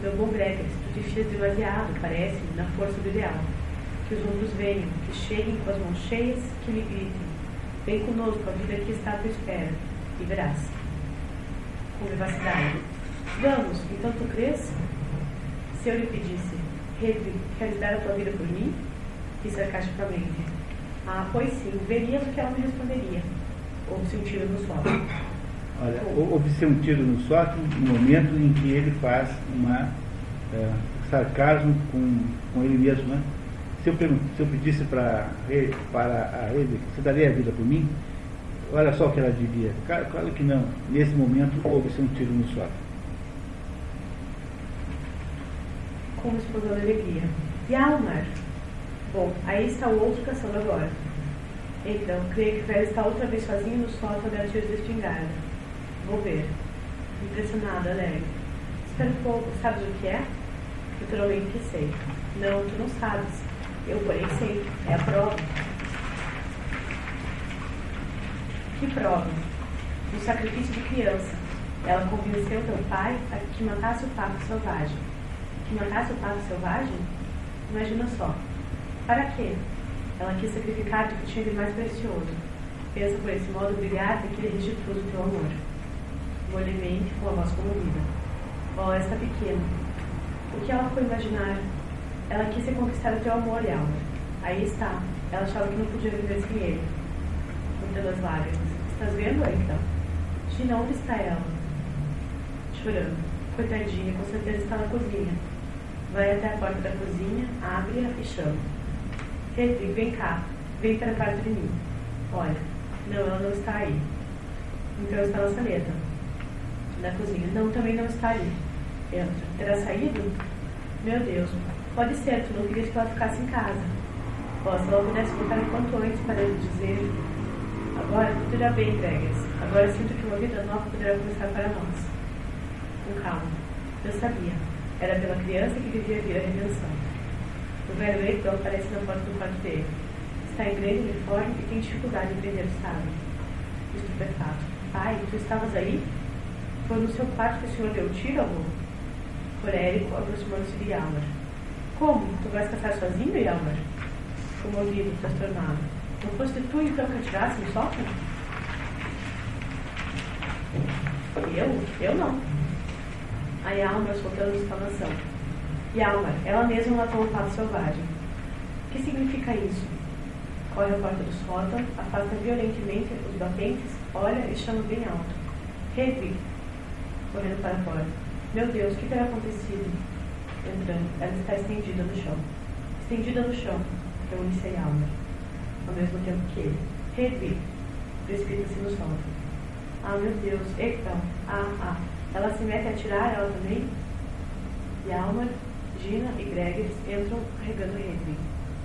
Meu bom Gregory, tu te fias demasiado, parece-me, na força do ideal. Que os outros venham, que cheguem com as mãos cheias, que me gritem Vem conosco, a vida aqui está à tua espera, e verás. Com vivacidade. Vamos, então tu crês? Se eu lhe pedisse, Hedwig, queres dar a tua vida por mim? E sarcasticamente. Ah, pois sim, verias o que ela me responderia. Houve-se um tiro no sótão. Olha, houve-se um tiro no sótão no momento em que ele faz uma é, sarcasmo com, com ele mesmo, né? se eu, se eu pedisse para, para a ele, você daria a vida por mim? Olha só o que ela diria. Claro que não. Nesse momento houve-se um tiro no sótão. Como explosão de alegria. E Almar? Bom, aí está o outro caçando agora. Então, creio que velho está outra vez sozinho no sótão da tiros de espingarda. Vou ver. Impressionada, alegre. Espera um pouco, sabes o que é? Naturalmente que sei. Não, tu não sabes. Eu, porém, sei. É a prova. Que prova? Do sacrifício de criança. Ela convenceu teu pai a que matasse o pato selvagem. Que matasse o pato selvagem? Imagina só. Para quê? Ela quis sacrificar o que tinha de mais precioso. Pensa por esse modo brilhar daquele restituto teu amor. Molhemente, com a voz comovida. Oh, esta pequena. O que ela foi imaginar ela quis se conquistar o teu amor, Yalma. Aí está. Ela achava que não podia viver sem ele. Muitas das lágrimas. Estás vendo então? Gina, onde está ela? Chorando. Coitadinha, com certeza está na cozinha. Vai até a porta da cozinha, abre-a e chama. Hedwig, vem cá. Vem para perto de mim. Olha, não, ela não está aí. Então está na saleta. Na cozinha. Não, também não está ali. Entra. Terá saído? Meu Deus, Pode ser, tu não querias que ela ficasse em casa. Ó, se ela pudesse voltar enquanto antes para lhe dizer agora tudo irá bem, Gregas. Agora sinto que uma vida nova poderá começar para nós. Com calma. Eu sabia. Era pela criança que devia vir a redenção. O velho Eiton aparece na porta do quarto dele. Está em grande uniforme e tem dificuldade em prender o sábio. Estupefato. Pai, tu estavas aí? Foi no seu quarto que o senhor deu tiro, amor? Colérico aproximando-se de Yamar. Como? Tu vais caçar sozinho, Yelmer? Comovido, transtornado. Não foste tu então que atirasse no sótão? Eu? Eu não. A Yalmer soltando exclamação. Yalmer, ela mesma matou o pato selvagem. O que significa isso? Corre à porta do sótão, afasta violentamente os batentes, olha e chama bem alto. Hedwig! Correndo para fora. Meu Deus, o que terá acontecido? entrando, ela está estendida no chão. Estendida no chão, reúne-se a alma, ao mesmo tempo que ele. Hedwig, precipita-se no solo. Ah, meu Deus, então, ah, ah, ela se mete a atirar, ela também? E Alma, Gina e Gregers entram carregando Hedwig.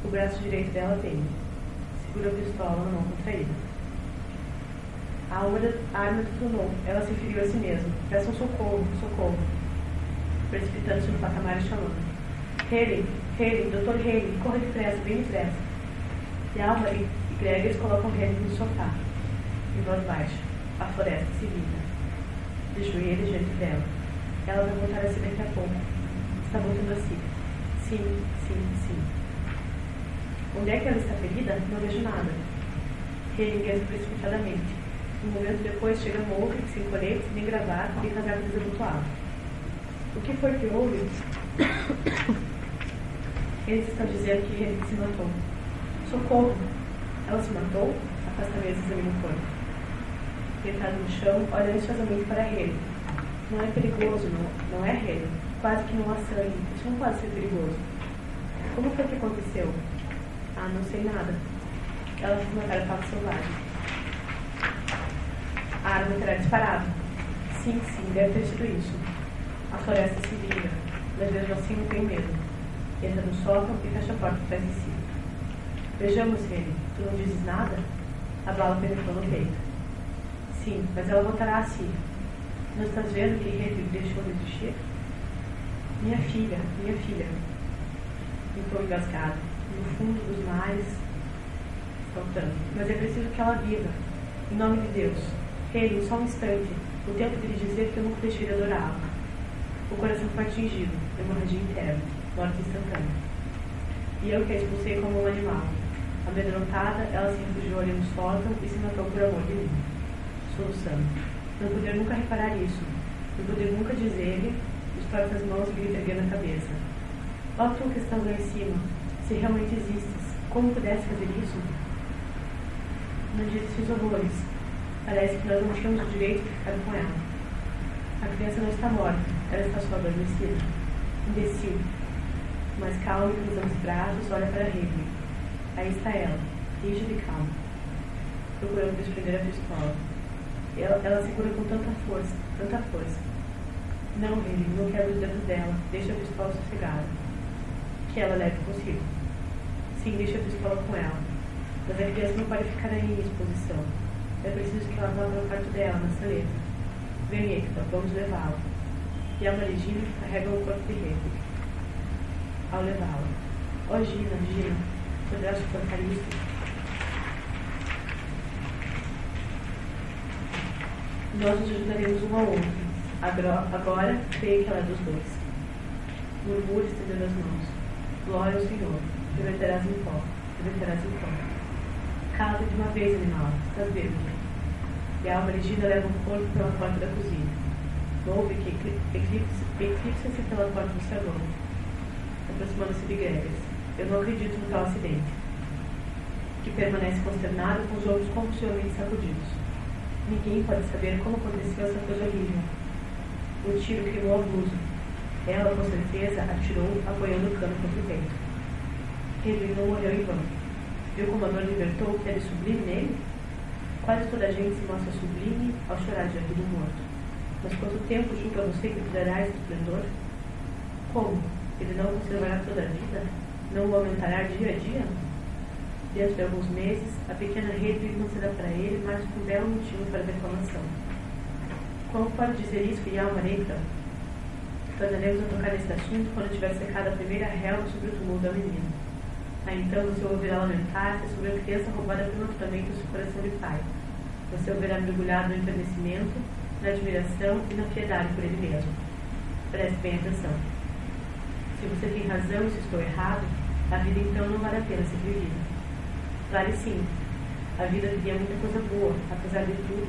O braço direito dela tem. Segura a pistola na mão contraída. A alma a arma detonou. Ela se feriu a si mesma. Peçam socorro, socorro precipitando-se no patamar e chamando. Haley, Haley, Dr. Haley, corra depressa, bem depressa. E Alva e Gregor colocam Haley no sofá, em voz baixa. A floresta se vira. De joelhos diante dela. Ela vai voltar a si daqui a pouco. Está voltando a si. Sim, sim, sim. Onde é que ela está ferida? Não vejo nada. Haley ingressa precipitadamente. Um momento depois chega Mowgli, sem colete, nem gravata e casaco desabotoado. O que foi que houve? Eles estão dizendo que ele se matou. Socorro! Ela se matou? Afasta a mesa examina o corpo. Deitado no chão, olha ansiosamente para ele. Não é perigoso, não, não é ele. Quase que não há sangue. Isso não pode ser perigoso. Como foi que aconteceu? Ah, não sei nada. Ela fez uma cara selvagem. Arma terá disparado. Sim, sim, deve ter sido isso. A floresta se vinga, mas mesmo assim não tem medo. Entra no sótão e fecha a porta atrás de si. Vejamos ele. Tu não dizes nada? A bala penetrou no peito. Sim, mas ela voltará a si. Não estás vendo que ele deixou de existir? Minha filha, minha filha. Ficou engasgado. No fundo dos mares, faltando. Mas é preciso que ela viva. Em nome de Deus. Ele, só um instante. O tempo de lhe dizer que eu nunca deixei de adorá-la. O coração foi atingido. Hemorragia interna. Morte instantânea. E eu que a expulsei como um animal. Amedrontada, ela se refugiou ali no sótão e se matou por amor de mim. Solução. Não poder nunca reparar isso. Não poder nunca dizer-lhe, estorce as mãos e na cabeça. Ó tu que estás lá em cima, se realmente existes, como pudesse fazer isso? Não disse esses horrores. Parece que nós não tínhamos o direito de ficar com ela. A criança não está morta, ela está só adormecida. Imbecil. Mas calma, cruzando os braços, olha para Ridley. Aí está ela, rígida e calma, procurando desprender a pistola. Ela, ela segura com tanta força, tanta força. Não, Ridley, não quebra os dedos dela. Deixa a pistola sossegada. Que ela leve consigo. Sim, deixa a pistola com ela. Mas a criança não pode ficar aí em exposição. É preciso que ela vá para o quarto dela, na saleta. Vem, Hector, vamos levá-la. E a Marigina carrega o corpo de Ridley. Ao levá-la. Ó, oh, Gina, Gina, poderá suportar isso? Nós nos ajudaremos um ao outro. Agora, creio que ela é dos dois. Murmure estendendo as mãos. Glória ao Senhor. Reverterás em pó. Reverterás em pó. Cala de uma vez, animal. Estás. E a alma legida leva o corpo pela porta da cozinha. Ouve que eclipsa-se pela porta do salão. Aproximando-se de Gregas. Eu não acredito no tal acidente. Que permanece consternado com os ombros compulsivamente sacudidos. Ninguém pode saber como aconteceu essa coisa horrível. O tiro criou abuso. Ela, com certeza, atirou, apoiando o cano contra o peito. Henry não morreu em vão. Viu como a dor libertou o que era sublime nele? Quase toda a gente se mostra sublime ao chorar diante do morto. Mas quanto tempo julga você que durará esse esplendor? Como? Ele não conservará toda a vida? não o aumentará dia a dia? Dentro de alguns meses, a pequena rede não será para ele mais um belo motivo para reclamação. Como pode dizer isso, Yalma Neita? Tornaremos a tocar nesse assunto quando tiver secado a primeira relva sobre o túmulo da menina. Aí então você ouvirá lamentar-se sobre a criança roubada prematuramente do seu coração de pai. Você o verá mergulhado no enternecimento, na admiração e na piedade por ele mesmo. Preste bem atenção. Se você tem razão e se estou errado, a vida então não vale a pena ser vivida. Vale sim. A vida teria muita coisa boa, apesar de tudo,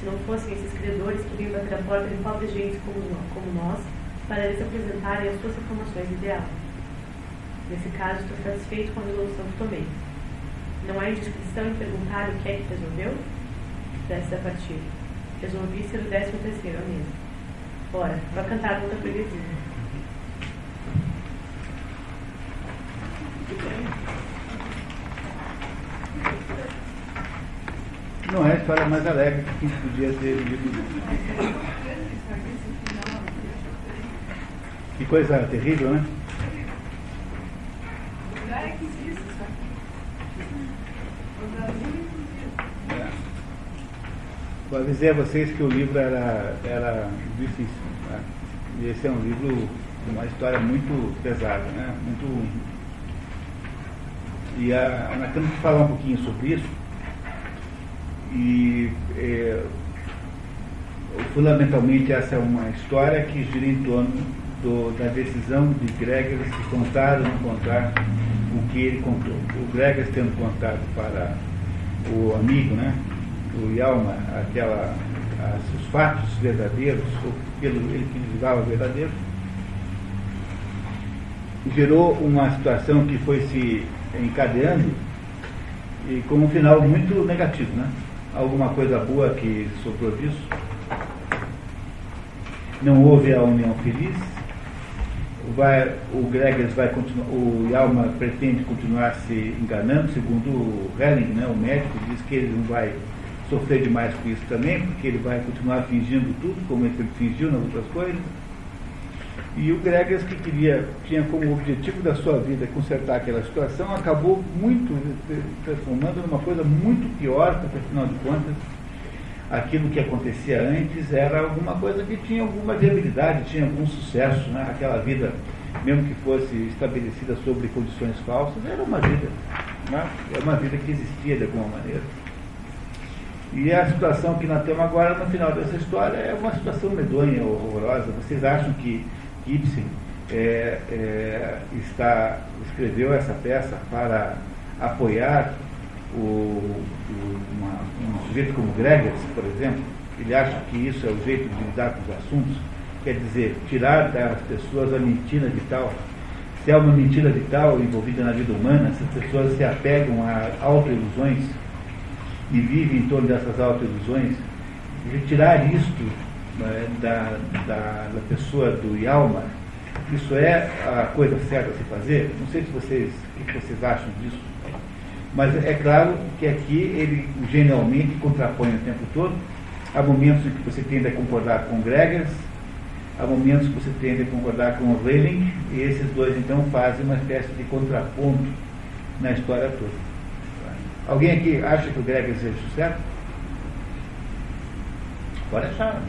se não fossem esses credores que vêm bater a porta de pobres gente como, como nós, para lhes apresentarem as suas informações ideal. Nesse caso, estou satisfeito com a resolução que tomei. Não há indiscrição em perguntar o que é que resolveu? Desce a partir. Resolvi ser o décimo terceiro à mesa. Ora, vai cantar outra freguesia. Não é a história mais alegre que podia ter vivido. Que coisa terrível, né? É. Eu avisei a vocês que o livro era, era difícil. Né? E esse é um livro, uma história muito pesada, né? Muito. E a, nós temos que falar um pouquinho sobre isso e é, fundamentalmente essa é uma história que gira em torno do, da decisão de Gregas se contar ou não contar o que ele contou. O Gregas tendo contado para o amigo, né, o Yalma, aquela, as, os fatos verdadeiros, ou pelo ele que julgava verdadeiro, gerou uma situação que foi se encadeando e com um final muito negativo, né? Alguma coisa boa que sobrou disso. Não houve a união feliz. Vai, o Gregers vai continuar, o Yalma pretende continuar se enganando, segundo o Helling, né, o médico, diz que ele não vai sofrer demais com isso também, porque ele vai continuar fingindo tudo, como ele fingiu nas outras coisas. E o Gregas, que queria, tinha como objetivo da sua vida consertar aquela situação, acabou muito transformando numa coisa muito pior, porque afinal de contas, aquilo que acontecia antes era alguma coisa que tinha alguma viabilidade, tinha algum sucesso, né? aquela vida, mesmo que fosse estabelecida sobre condições falsas, era uma vida, né? é uma vida que existia de alguma maneira. E a situação que nós temos agora, no final dessa história, é uma situação medonha, horrorosa. Vocês acham que Ibsen é, é, está, escreveu essa peça para apoiar o, o, uma, um sujeito como Gregers, por exemplo, ele acha que isso é o jeito de lidar com os assuntos, quer dizer, tirar das pessoas a mentira vital. Se é uma mentira vital envolvida na vida humana, se as pessoas se apegam a autoilusões e vivem em torno dessas autoilusões, retirar isto né, da, da, da, pessoa do Yalma, isso é a coisa certa a se fazer? Não sei se vocês, o que vocês acham disso. Mas é claro que aqui ele genialmente contrapõe o tempo todo. Há momentos em que você tende a concordar com Gregers, há momentos que você tende a concordar com Reiling, e esses dois então fazem uma espécie de contraponto na história toda. Alguém aqui acha que o Gregers é certo? Pode achar.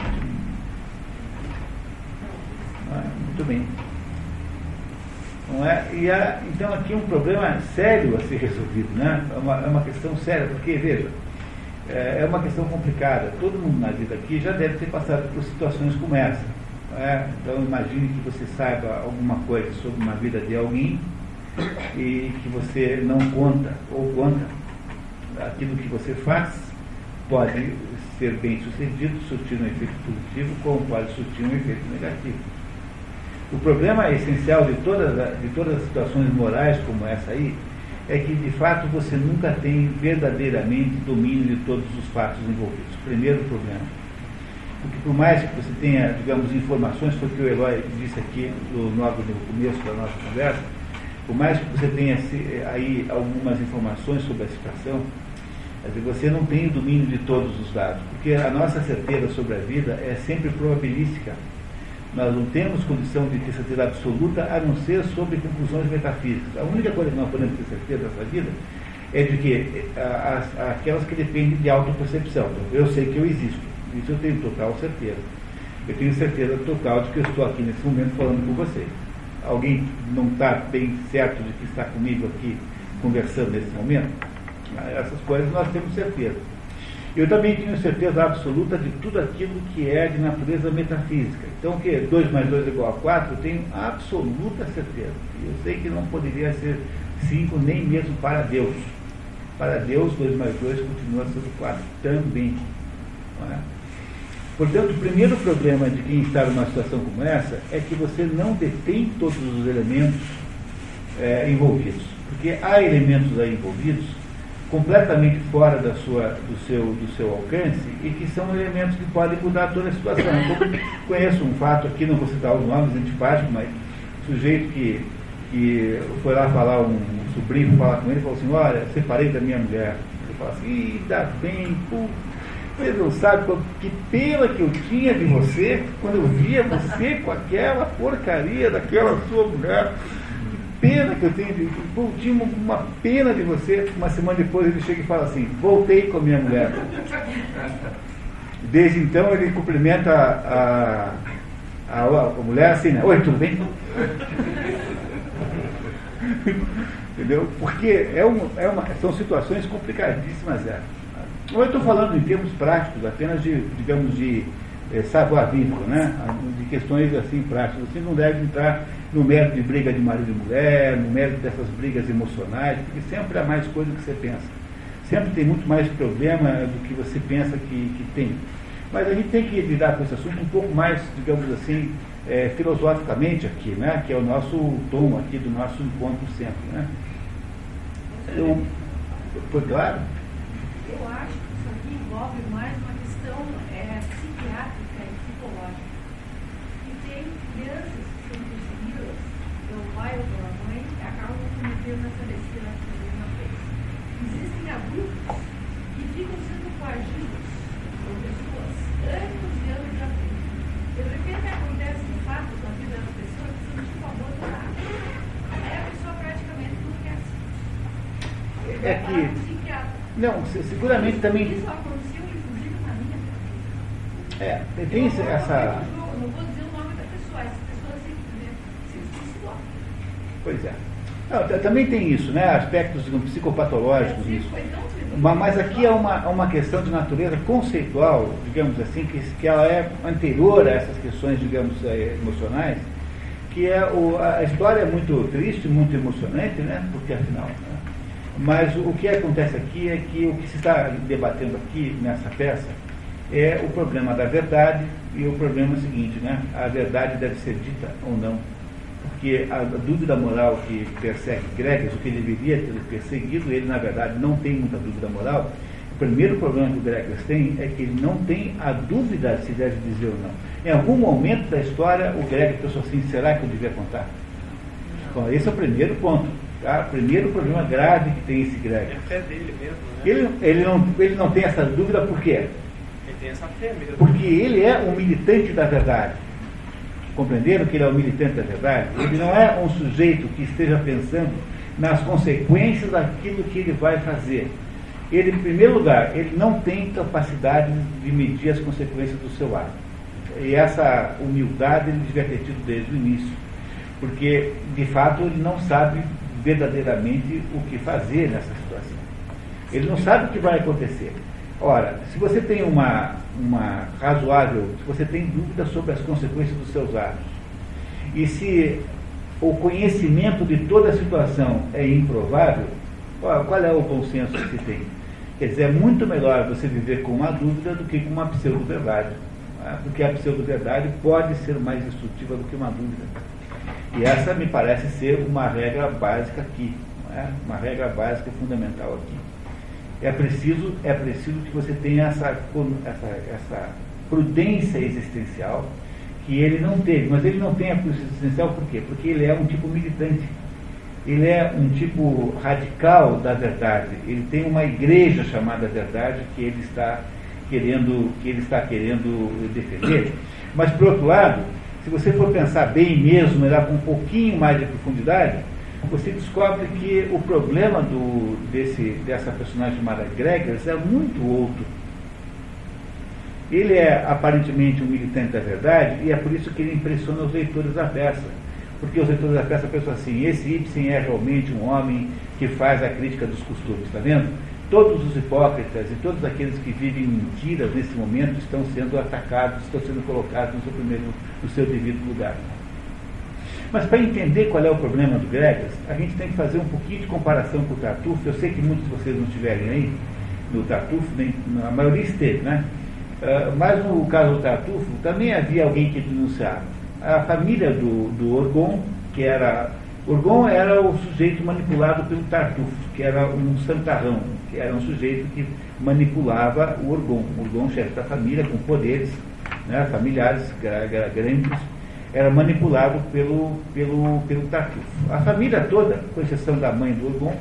Ah, muito bem. Não é? E há, então aqui um problema sério a ser resolvido, né? é, uma, é uma questão séria, porque, veja, é, é uma questão complicada. Todo mundo na vida aqui já deve ter passado por situações como essa. É? Então imagine que você saiba alguma coisa sobre uma vida de alguém e que você não conta ou conta aquilo que você faz pode ser bem sucedido, surtir um efeito positivo, como pode surtir um efeito negativo. O problema essencial de todas, de todas as situações morais como essa aí é que, de fato, você nunca tem verdadeiramente domínio de todos os fatos envolvidos. Primeiro problema. Porque, por mais que você tenha, digamos, informações, foi o que o Eloy disse aqui no, no começo da nossa conversa, por mais que você tenha aí algumas informações sobre a situação, você não tem o domínio de todos os dados, porque a nossa certeza sobre a vida é sempre probabilística nós não temos condição de ter certeza absoluta a não ser sobre conclusões metafísicas. A única coisa que nós podemos ter certeza nessa vida é de que as, aquelas que dependem de autopercepção. Eu sei que eu existo, isso eu tenho total certeza. Eu tenho certeza total de que eu estou aqui nesse momento falando com vocês. Alguém não está bem certo de que está comigo aqui conversando nesse momento? Essas coisas nós temos certeza. Eu também tenho certeza absoluta de tudo aquilo que é de natureza metafísica. Então, o que 2 mais 2 é igual a 4, eu tenho absoluta certeza. Eu sei que não poderia ser 5 nem mesmo para Deus. Para Deus, 2 mais 2 continua sendo 4 também. É? Portanto, o primeiro problema de quem está numa situação como essa é que você não detém todos os elementos é, envolvidos. Porque há elementos aí envolvidos completamente fora da sua, do, seu, do seu alcance e que são elementos que podem mudar toda a situação. Eu conheço um fato aqui, não vou citar os nomes antipáticos, mas sujeito que, que foi lá falar, um, um sobrinho falar com ele, falou assim, olha, separei da minha mulher. Ele falou assim, ainda bem, pô, você não sabe que pena que eu tinha de você quando eu via você com aquela porcaria daquela sua mulher pena que eu tenho de. Pô, tinha uma pena de você. Uma semana depois ele chega e fala assim: voltei com a minha mulher. Desde então ele cumprimenta a, a, a, a mulher assim, né? Oi, tudo bem? Entendeu? Porque é um, é uma, são situações complicadíssimas. É. Ou eu estou falando em termos práticos, apenas de, digamos, de é, savoir-vivre, né? de questões assim práticas. Você não deve entrar no mérito de briga de marido e mulher, no mérito dessas brigas emocionais, porque sempre há mais coisa do que você pensa. Sempre tem muito mais problema do que você pensa que, que tem. Mas a gente tem que lidar com esse assunto um pouco mais, digamos assim, é, filosoficamente aqui, né? que é o nosso tom aqui do nosso encontro sempre. Né? Eu, foi claro? Eu acho que isso aqui envolve mais uma questão é, psiquiátrica e psicológica. E tem crianças que são perseguidas pelo pai ou pela mãe acabam cometendo essa besteira que a mesma vez. Existem adultos que ficam sendo coagidos por pessoas anos e anos de frente. De repente acontece um fato na vida das pessoas que são tipo abandonadas. Aí a pessoa praticamente não quer se. É que não, seguramente também. Isso aconteceu, inclusive, na minha É, tem essa. Não vou dizer o nome da pessoa, essa pessoa se suicidou. Pois é. Não, também tem isso, né? Aspectos digamos, psicopatológicos nisso. Mas aqui é uma, uma questão de natureza conceitual, digamos assim, que, que ela é anterior a essas questões, digamos, eh, emocionais, que é o, a história é muito triste, muito emocionante, né? Porque afinal. Né? Mas o que acontece aqui é que o que se está debatendo aqui nessa peça é o problema da verdade e o problema é o seguinte, né? A verdade deve ser dita ou não. Porque a dúvida moral que persegue Gregas, o que ele deveria ter perseguido, ele na verdade não tem muita dúvida moral. O primeiro problema que o Gregas tem é que ele não tem a dúvida se deve dizer ou não. Em algum momento da história, o Gregas pensou assim: será que eu devia contar? Bom, esse é o primeiro ponto. Tá? Primeiro problema grave que tem esse Greg. É a fé dele mesmo, né? Ele, ele, não, ele não tem essa dúvida por quê? Ele tem essa fé mesmo. Porque ele é um militante da verdade. Compreenderam que ele é um militante da verdade? Ele não é um sujeito que esteja pensando nas consequências daquilo que ele vai fazer. Ele, em primeiro lugar, ele não tem capacidade de medir as consequências do seu ato. E essa humildade ele devia ter tido desde o início. Porque, de fato, ele não sabe verdadeiramente o que fazer nessa situação. Ele não sabe o que vai acontecer. Ora, se você tem uma, uma razoável, se você tem dúvida sobre as consequências dos seus atos, e se o conhecimento de toda a situação é improvável, qual, é o consenso que se tem? Quer dizer, é muito melhor você viver com uma dúvida do que com uma pseudo-verdade. Né? Porque a pseudo-verdade pode ser mais destrutiva do que uma dúvida. E essa me parece ser uma regra básica aqui, é? uma regra básica fundamental aqui. É preciso, é preciso que você tenha essa, essa, essa prudência existencial que ele não teve. Mas ele não tem a prudência existencial por quê? Porque ele é um tipo militante. Ele é um tipo radical da verdade. Ele tem uma igreja chamada verdade que ele está querendo, que ele está querendo defender. Mas, por outro lado, se você for pensar bem mesmo, olhar com um pouquinho mais de profundidade, você descobre que o problema do, desse, dessa personagem chamada Gregers é muito outro. Ele é aparentemente um militante da verdade e é por isso que ele impressiona os leitores da peça. Porque os leitores da peça pensam assim, esse Ibsen é realmente um homem que faz a crítica dos costumes, está vendo? Todos os hipócritas e todos aqueles que vivem mentiras nesse momento estão sendo atacados, estão sendo colocados no seu, primeiro, no seu devido lugar. Mas para entender qual é o problema do Gregas, a gente tem que fazer um pouquinho de comparação com o Tartufo. Eu sei que muitos de vocês não estiverem aí no Tartufo, nem, a maioria esteve, né? Uh, mas no caso do Tartufo, também havia alguém que denunciava. A família do, do Orgon, que era. Orgon era o sujeito manipulado pelo Tartufo, que era um santarrão, que era um sujeito que manipulava o Orgon. O Orgon, chefe da família, com poderes né, familiares grandes, era manipulado pelo, pelo, pelo Tartufo. A família toda, com exceção da mãe do Orgon,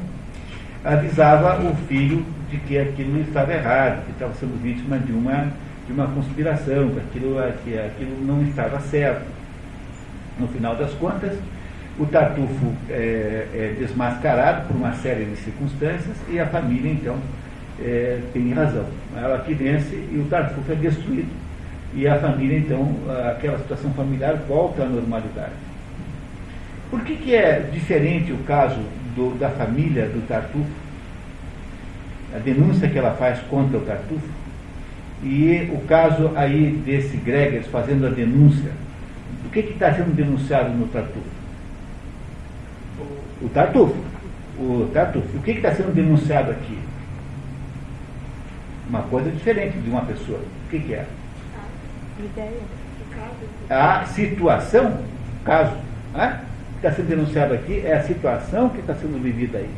avisava o filho de que aquilo estava errado, que estava sendo vítima de uma, de uma conspiração, que aquilo, que aquilo não estava certo. No final das contas, o Tartufo é, é desmascarado por uma série de circunstâncias e a família, então, é, tem razão. Ela que vence e o Tartufo é destruído. E a família, então, aquela situação familiar volta à normalidade. Por que, que é diferente o caso do, da família do Tartufo? A denúncia que ela faz contra o Tartufo? E o caso aí desse Gregers fazendo a denúncia. O que está sendo denunciado no Tartufo? O Tartufo. O Tartufo. O que está sendo denunciado aqui? Uma coisa diferente de uma pessoa. O que, que é? Ideia. a situação, caso, né, que está sendo denunciado aqui é a situação que está sendo vivida aí.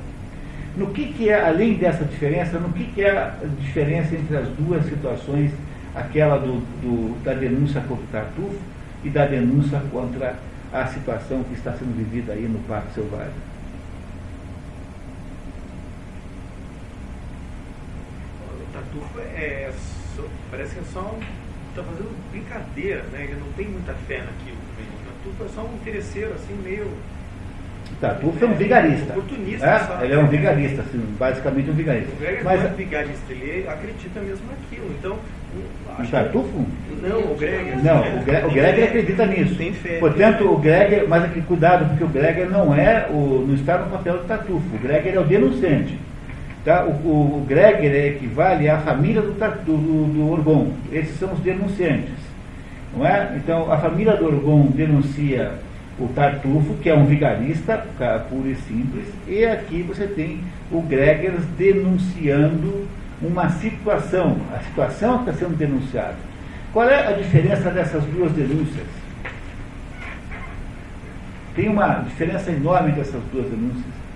No que, que é, além dessa diferença, no que, que é a diferença entre as duas situações, aquela do, do, da denúncia contra o Tartufo e da denúncia contra a situação que está sendo vivida aí no Parque Selvagem? O Tartufo é, parece que é só está fazendo brincadeira, né? Ele não tem muita fé naquilo. O Tartufo é só um interesseiro, assim, meio Tartufo é um vigarista. Oportunista, é? Ele é um vigarista, assim, basicamente um vigarista. O Greg Mas, não é vigarista, ele acredita mesmo naquilo. Então, o Tartufo? Não, o Greg. Não, o Greg, o acredita nisso. Tem fé. Portanto, o Greg, mas aqui, cuidado, porque o Greg não é o, não está no papel do Tartufo. O Greg é o denunciante. Tá? O, o, o Greg equivale à família do, do, do Orgon. Esses são os denunciantes. Não é? Então, a família do Orgon denuncia o Tartufo, que é um vigarista puro e simples, e aqui você tem o Gregers denunciando uma situação, a situação está sendo denunciada. Qual é a diferença dessas duas denúncias? Tem uma diferença enorme dessas duas denúncias.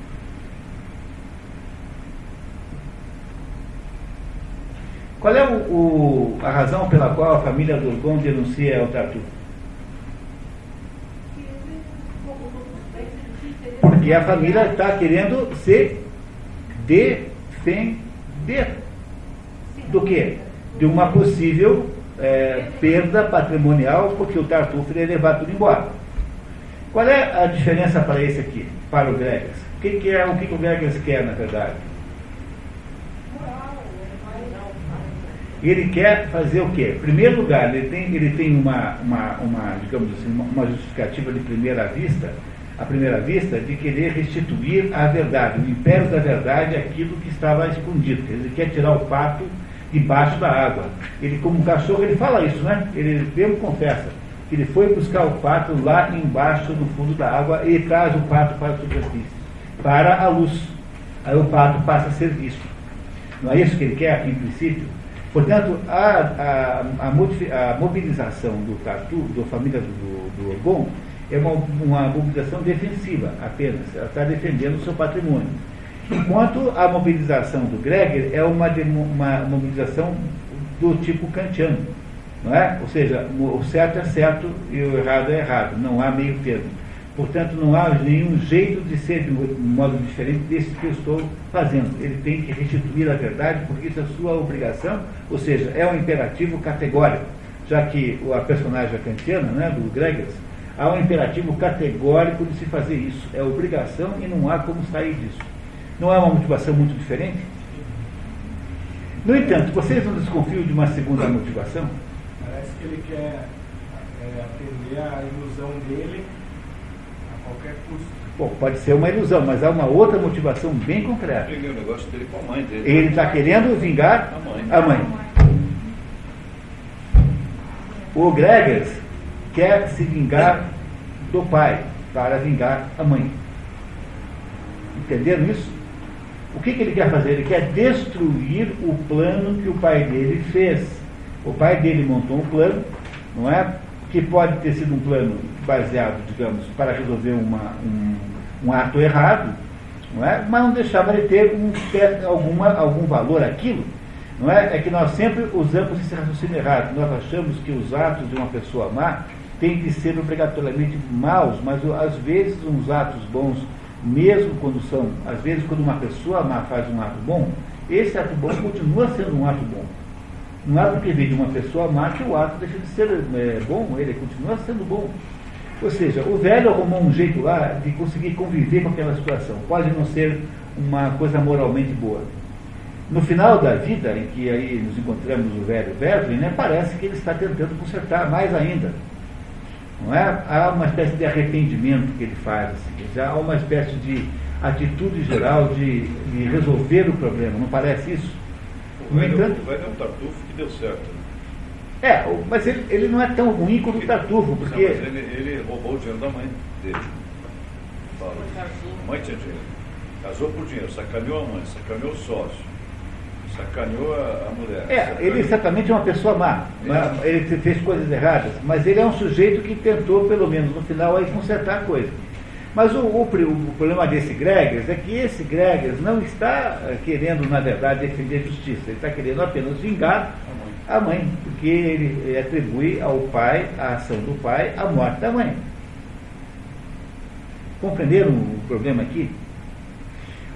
Qual é o, o, a razão pela qual a família Durgon denuncia o Tartufo? Porque a família está querendo se defender do que? De uma possível é, perda patrimonial, porque o Tartufo ia levar tudo embora. Qual é a diferença para esse aqui, para o Gregas? O que, que é o que, que o Gregas quer, na verdade? Ele quer fazer o quê? Em primeiro lugar, ele tem, ele tem uma, uma, uma digamos assim, uma justificativa de primeira vista, à primeira vista, de querer restituir a verdade, o império da verdade, aquilo que estava escondido. Ele quer tirar o pato debaixo da água. Ele, como cachorro, ele fala isso, né? Ele mesmo confessa que ele foi buscar o pato lá embaixo, no fundo da água, e traz o pato para a superfície, para a luz. Aí o pato passa a ser visto. Não é isso que ele quer, em princípio? Portanto, a, a, a, mobilização do Tatu, da família do, do Orgon, é uma, uma mobilização defensiva apenas. Ela está defendendo o seu patrimônio. Enquanto a mobilização do Greger é uma, uma mobilização do tipo kantiano. Não é? Ou seja, o certo é certo e o errado é errado. Não há meio termo. Portanto, não há nenhum jeito de ser de um modo diferente desse que eu estou fazendo. Ele tem que restituir a verdade, porque isso é sua obrigação, ou seja, é um imperativo categórico. Já que a personagem kantiana, né, do Gregers, há um imperativo categórico de se fazer isso. É obrigação e não há como sair disso. Não é uma motivação muito diferente? No entanto, vocês não desconfiam de uma segunda motivação? Parece que ele quer é, atender a ilusão dele qualquer custo. Bom, pode ser uma ilusão, mas há uma outra motivação bem concreta. Primeiro negócio dele com a mãe dele. Ele está querendo vingar A mãe. a mãe. O Gregers quer se vingar do pai para vingar a mãe. Entenderam isso? O que, que ele quer fazer? Ele quer destruir o plano que o pai dele fez. O pai dele montou um plano, não é? Que pode ter sido um plano baseado, digamos, para resolver uma, um, um ato errado, não é? Mas não deixava de ter um, alguma, algum valor aquilo. Não é? é que nós sempre usamos esse raciocínio errado. Nós achamos que os atos de uma pessoa má têm que ser obrigatoriamente maus, mas às vezes uns atos bons mesmo quando são, às vezes, quando uma pessoa má faz um ato bom, esse ato bom continua sendo um ato bom. Não é porque vem de uma pessoa má que o ato deixa de ser é, bom, ele continua sendo bom. Ou seja, o velho arrumou um jeito lá de conseguir conviver com aquela situação. Pode não ser uma coisa moralmente boa. No final da vida, em que aí nos encontramos o velho Verlin, né, parece que ele está tentando consertar mais ainda. Não é? Há uma espécie de arrependimento que ele faz, assim, já há uma espécie de atitude geral de, de resolver o problema, não parece isso? O velho, o velho é um tartufo que deu certo. É, mas ele, ele não é tão ruim como o Tartufo, Não, porque. mas ele, ele roubou o dinheiro da mãe dele. Fala. A mãe tinha dinheiro. Casou por dinheiro, sacaneou a mãe, sacaneou o sócio. Sacaneou a, a mulher. É, Sacaneou. ele certamente é uma pessoa má, ele fez coisas erradas, mas ele é um sujeito que tentou, pelo menos no final, aí consertar a coisa. Mas o, o, o problema desse Gregers é que esse Gregers não está eh, querendo, na verdade, defender justiça, ele está querendo apenas vingar a mãe, porque ele atribui ao pai, a ação do pai, a morte da mãe. Compreenderam o problema aqui?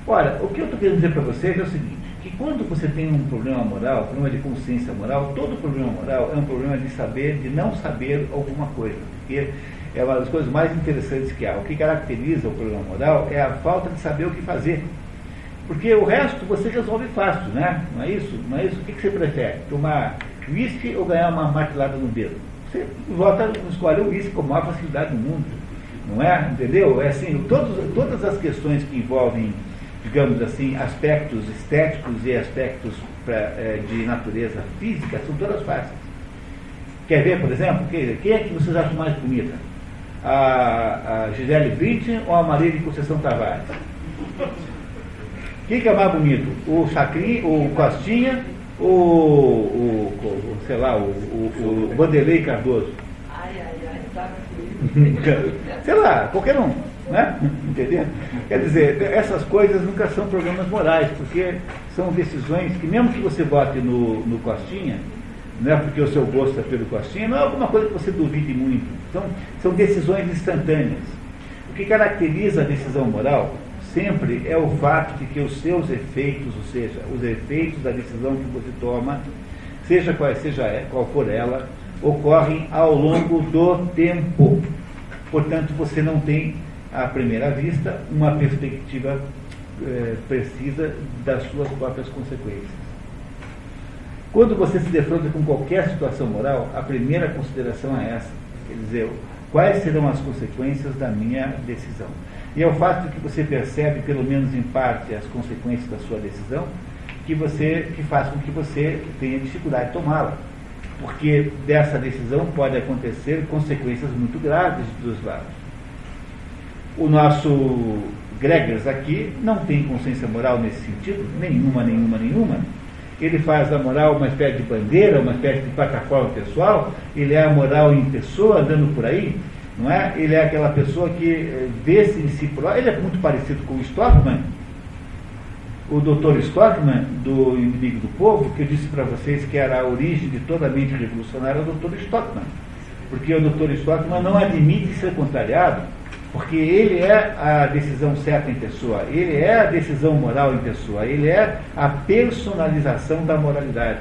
Ora, o que eu estou querendo dizer para vocês é o seguinte, que quando você tem um problema moral, um problema de consciência moral, todo problema moral é um problema de saber, de não saber alguma coisa. Porque é uma das coisas mais interessantes que há. O que caracteriza o problema moral é a falta de saber o que fazer. Porque o resto você resolve fácil, né? Não é isso? Não é isso? O que você prefere? Tomar uísque ou ganhar uma martelada no dedo? Você vota, escolhe o uísque com a maior facilidade do mundo. Não é? Entendeu? É assim, todos, todas as questões que envolvem, digamos assim, aspectos estéticos e aspectos pra, é, de natureza física são todas fáceis. Quer ver, por exemplo, quem, quem é que vocês acham mais bonita? A, a Gisele Bündchen ou a Maria de Conceição Tavares? Quem que é mais bonito? O Chacrin, o Costinha ou o, o, sei lá, o, o, o Vanderlei Cardoso? Ai, ai, ai, tá sei lá, qualquer um, né? Entendeu? Quer dizer, essas coisas nunca são problemas morais, porque são decisões que, mesmo que você vote no, no Costinha, não é porque o seu gosto é pelo Costinha, não é alguma coisa que você duvide muito. Então, são decisões instantâneas. O que caracteriza a decisão moral sempre é o fato de que os seus efeitos, ou seja, os efeitos da decisão que você toma, seja qual, seja qual for ela, ocorrem ao longo do tempo. Portanto, você não tem, à primeira vista, uma perspectiva eh, precisa das suas próprias consequências. Quando você se defronta com qualquer situação moral, a primeira consideração é essa. Quer dizer, quais serão as consequências da minha decisão? E é o fato de que você percebe, pelo menos em parte, as consequências da sua decisão, que você que faz com que você tenha dificuldade de tomá-la. Porque dessa decisão pode acontecer consequências muito graves dos lados. O nosso Gregers aqui não tem consciência moral nesse sentido, nenhuma, nenhuma, nenhuma. Ele faz da moral uma espécie de bandeira, uma espécie de plataforma pessoal, ele é a moral em pessoa andando por aí, não é? Ele é aquela pessoa que eh, vê-se em si próprio. Ele é muito parecido com o Stockman, o Dr. Stockman, do Inimigo do Povo, que eu disse para vocês que era a origem de toda a mente revolucionária, o Dr. Stockman. Porque o Dr. Stockman não admite ser contrariado, porque ele é a decisão certa em pessoa, ele é a decisão moral em pessoa, ele é a personalização da moralidade.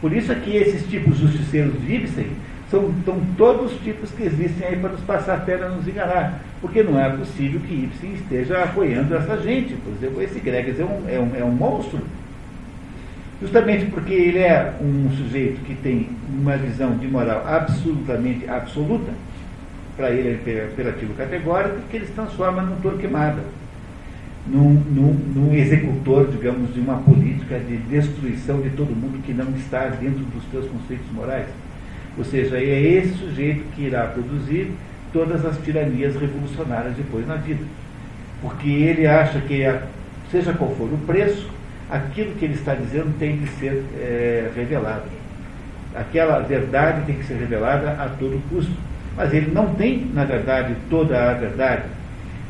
Por isso é que esses tipos justiceiros Ibsen são, são todos os tipos que existem aí para nos passar a perna nos enganar. Porque não é possível que Ibsen esteja apoiando essa gente. Por exemplo, esse Gregas é um, é um, é um monstro. Justamente porque ele é um sujeito que tem uma visão de moral absolutamente absoluta, para ele é imperativo categórico, que ele se transforma num Torquemada, num, num, num executor, digamos, de uma política de destruição de todo mundo que não está dentro dos seus conceitos morais. Ou seja, é esse sujeito que irá produzir todas as tiranias revolucionárias depois na vida. Porque ele acha que, seja qual for o preço, aquilo que ele está dizendo tem que ser é, revelado. Aquela verdade tem que ser revelada a todo custo. Mas ele não tem, na verdade, toda a verdade.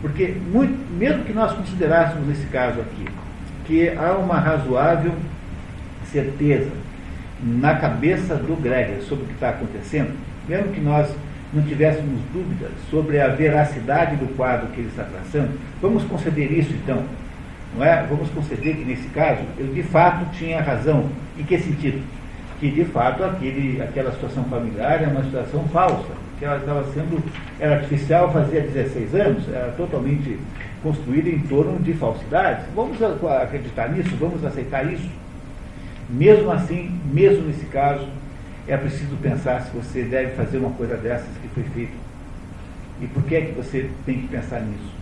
Porque, muito, mesmo que nós considerássemos nesse caso aqui, que há uma razoável certeza na cabeça do Greger sobre o que está acontecendo, mesmo que nós não tivéssemos dúvidas sobre a veracidade do quadro que ele está traçando, vamos conceder isso então. Não é? Vamos conceder que nesse caso ele de fato tinha razão. Em que sentido? Que de fato aquele, aquela situação familiar é uma situação falsa, que ela estava sendo, era artificial fazia 16 anos, era totalmente construída em torno de falsidades. Vamos acreditar nisso, vamos aceitar isso. Mesmo assim, mesmo nesse caso, é preciso pensar se você deve fazer uma coisa dessas que foi feita. E por que é que você tem que pensar nisso?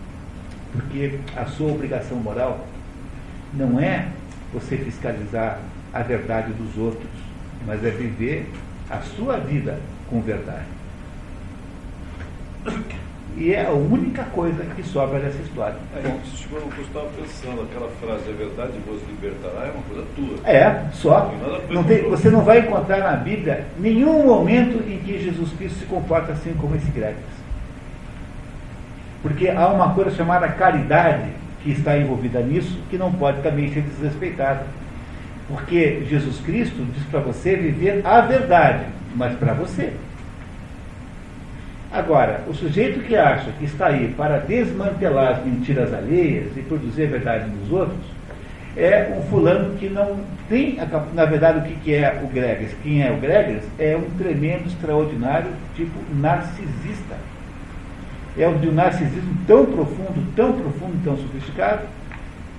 Porque a sua obrigação moral não é você fiscalizar a verdade dos outros, mas é viver a sua vida com verdade. E é a única coisa que sobra dessa história. É, eu estava pensando, aquela frase, a verdade vos libertará, é uma coisa tua. É, só. Não tem- o você não vai encontrar na Bíblia nenhum momento em que Jesus Cristo se comporta assim como esse Gregas. Porque há uma coisa chamada caridade que está envolvida nisso, que não pode também ser desrespeitada. Porque Jesus Cristo diz para você viver a verdade, mas para você. Agora, o sujeito que acha que está aí para desmantelar as mentiras alheias e produzir a verdade dos outros, é um fulano que não tem, a na verdade, o que, que é o Gregas? Quem é o Gregas? É um tremendo, extraordinário tipo narcisista. É o de um narcisismo tão profundo, tão profundo, tão sofisticado,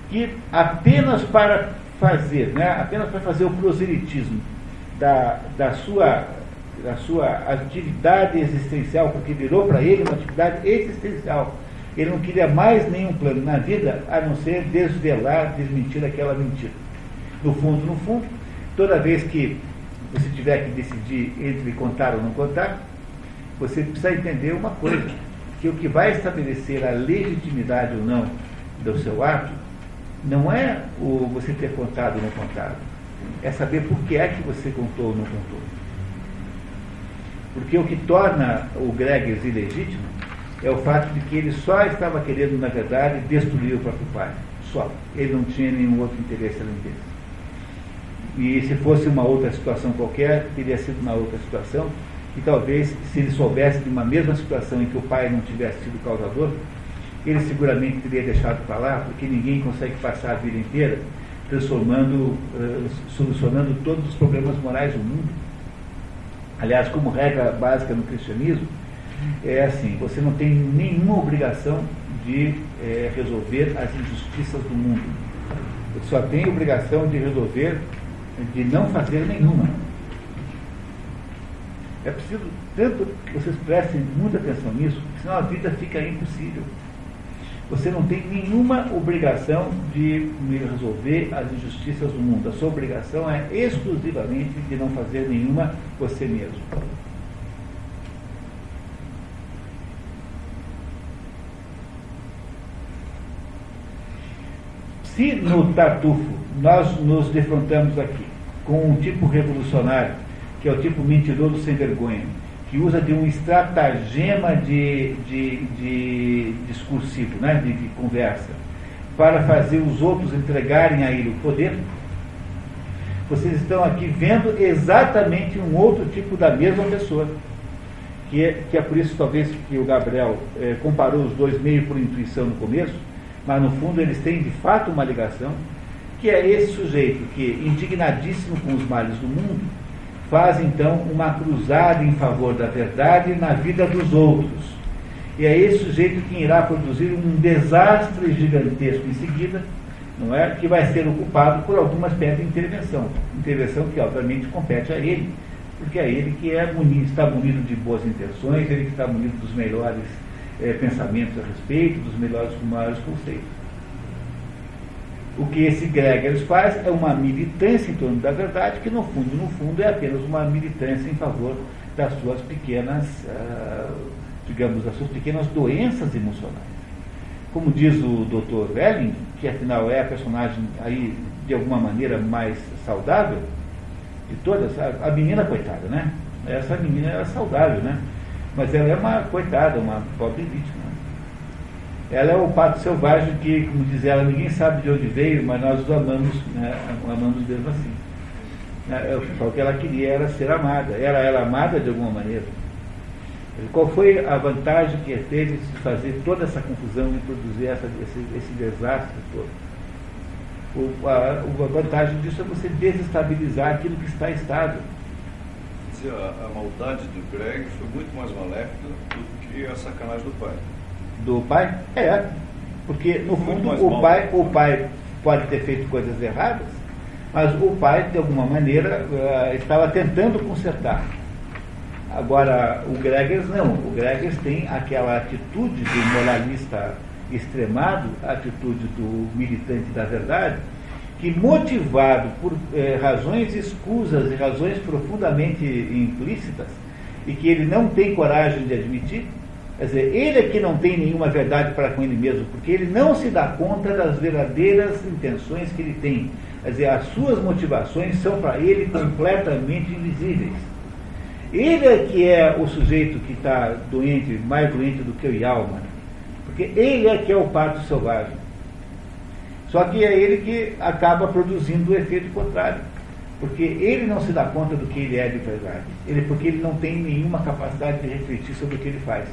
que apenas para fazer, né, apenas para fazer o proselitismo da, da, sua, da sua atividade existencial, porque virou para ele uma atividade existencial. Ele não queria mais nenhum plano na vida a não ser desvelar, desmentir aquela mentira. No fundo, no fundo, toda vez que você tiver que decidir entre contar ou não contar, você precisa entender uma coisa, que o que vai estabelecer a legitimidade ou não do seu ato não é o você ter contado ou não contado, é saber por que é que você contou ou não contou. Porque o que torna o Gregers ilegítimo é o fato de que ele só estava querendo, na verdade, destruir o próprio pai. Só. Ele não tinha nenhum outro interesse além desse. E se fosse uma outra situação qualquer, teria sido uma outra situação. E talvez, se ele soubesse de uma mesma situação em que o pai não tivesse sido causador, ele seguramente teria deixado para lá, porque ninguém consegue passar a vida inteira transformando, eh, solucionando todos os problemas morais do mundo. Aliás, como regra básica no cristianismo, é assim, você não tem nenhuma obrigação de eh, resolver as injustiças do mundo. Você só tem obrigação de resolver, de não fazer nenhuma. É preciso tanto que vocês prestem muita atenção nisso, senão a vida fica impossível. Você não tem nenhuma obrigação de resolver as injustiças do mundo. A sua obrigação é exclusivamente de não fazer nenhuma você mesmo. Se no Tartufo nós nos defrontamos aqui com um tipo revolucionário, que é o tipo mentiroso sem vergonha, que usa de um estratagema de, de, de discursivo, né, de, de conversa, para fazer os outros entregarem a ele o poder, vocês estão aqui vendo exatamente um outro tipo da mesma pessoa. Que é, que é por isso, talvez, que o Gabriel eh, comparou os dois meio por intuição no começo, mas no fundo eles têm de fato uma ligação, que é esse sujeito que, indignadíssimo com os males do mundo, faz então uma cruzada em favor da verdade na vida dos outros. E é esse sujeito que irá produzir um desastre gigantesco em seguida, não é? Que vai ser ocupado por alguma espécie de intervenção. Intervenção que obviamente compete a ele, porque é ele que é munido, está munido de boas intenções, ele que está munido dos melhores eh, pensamentos a respeito, dos melhores, maiores conceitos. O que esse Gregers faz é uma militância em torno da verdade, que no fundo, no fundo, é apenas uma militância em favor das suas pequenas, ah, digamos, das suas pequenas doenças emocionais. Como diz o Dr. Welling, que afinal é a personagem aí de alguma maneira mais saudável de todas, a, a menina coitada, né? Essa menina era saudável, né? Mas ela é uma coitada, uma pobre vítima. Ela é o pato selvagem que, como diz ela, ninguém sabe de onde veio, mas nós os amamos, né, amamos mesmo assim. Né, Só o que ela queria era ser amada. Era ela amada de alguma maneira? Qual foi a vantagem que teve de fazer toda essa confusão e produzir essa, esse, esse desastre todo? O, a, a vantagem disso é você desestabilizar aquilo que está estável. A, a maldade do Greg foi muito mais maléfica do que a sacanagem do pai. Do pai? É, porque no fundo o pai, o pai pode ter feito coisas erradas, mas o pai de alguma maneira eh, estava tentando consertar. Agora o Gregers não, o Gregers tem aquela atitude do moralista extremado, a atitude do militante da verdade, que motivado por eh, razões escusas e razões profundamente implícitas, e que ele não tem coragem de admitir, Quer dizer, ele é que não tem nenhuma verdade para com ele mesmo, porque ele não se dá conta das verdadeiras intenções que ele tem. Quer dizer, as suas motivações são para ele completamente invisíveis. Ele é que é o sujeito que está doente, mais doente do que o Yalma. Porque ele é que é o parto selvagem. Só que é ele que acaba produzindo o efeito contrário. Porque ele não se dá conta do que ele é de verdade. Ele, porque ele não tem nenhuma capacidade de refletir sobre o que ele faz.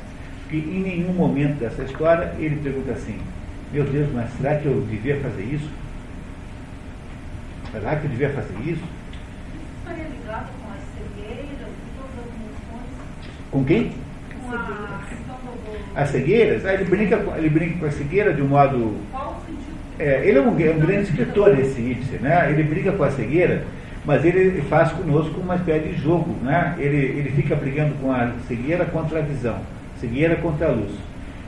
Porque em nenhum momento dessa história ele pergunta assim, meu Deus, mas será que eu devia fazer isso? Será que eu devia fazer isso? Isso ligado com as cegueiras e todas as emoções? Com quem? Com a. As cegueiras? Ah, ele, brinca, ele brinca com a cegueira de um modo. Qual o sentido? É, ele é um, é um grande escritor, esse Ibsen, né? Ele brinca com a cegueira, mas ele faz conosco uma espécie de jogo, né? Ele, ele fica brigando com a cegueira contra a visão, cegueira contra a luz.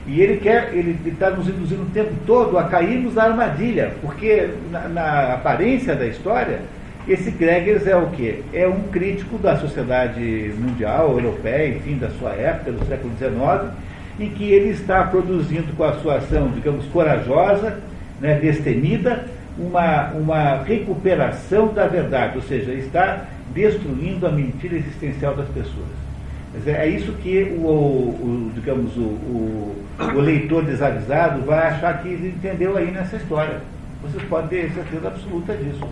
E ele quer, ele está nos induzindo o tempo todo a cairmos na armadilha, porque na, na aparência da história, esse Gregers é o quê? É um crítico da sociedade mundial, europeia, enfim, da sua época, do século XIX, em que ele está produzindo com a sua ação, digamos, corajosa, né, destemida, uma, uma recuperação da verdade, ou seja, está destruindo a mentira existencial das pessoas. É isso que o, o digamos, o, o, o, leitor desavisado vai achar que entendeu aí nessa história. Vocês podem ter certeza absoluta disso.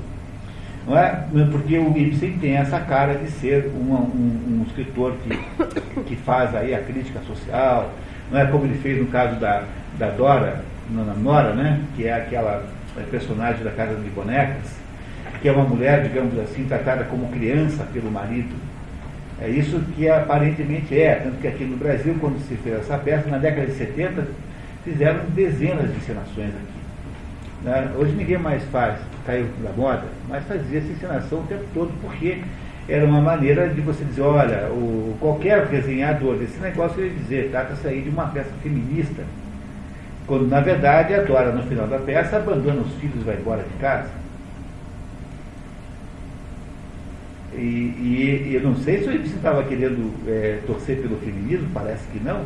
Não é? Porque o Ibsen tem essa cara de ser um, um, um escritor que, que faz aí a crítica social, não é como ele fez no caso da, da Dora, na Nora, né? que é aquela personagem da Casa de Bonecas, que é uma mulher, digamos assim, tratada como criança pelo marido é isso que aparentemente é, tanto que aqui no Brasil, quando se fez essa peça, na década de 70, fizeram dezenas de encenações aqui. Né? Hoje ninguém mais faz, caiu da moda, mas fazia essa encenação o tempo todo, porque era uma maneira de você dizer, olha, o, qualquer desenhador desse negócio ia dizer, trata-se aí de uma peça feminista. Quando na verdade a Dora, no final da peça, abandona os filhos e vai embora de casa. E, e, eu não sei se o Ibsen estava querendo é, torcer pelo feminismo, parece que não.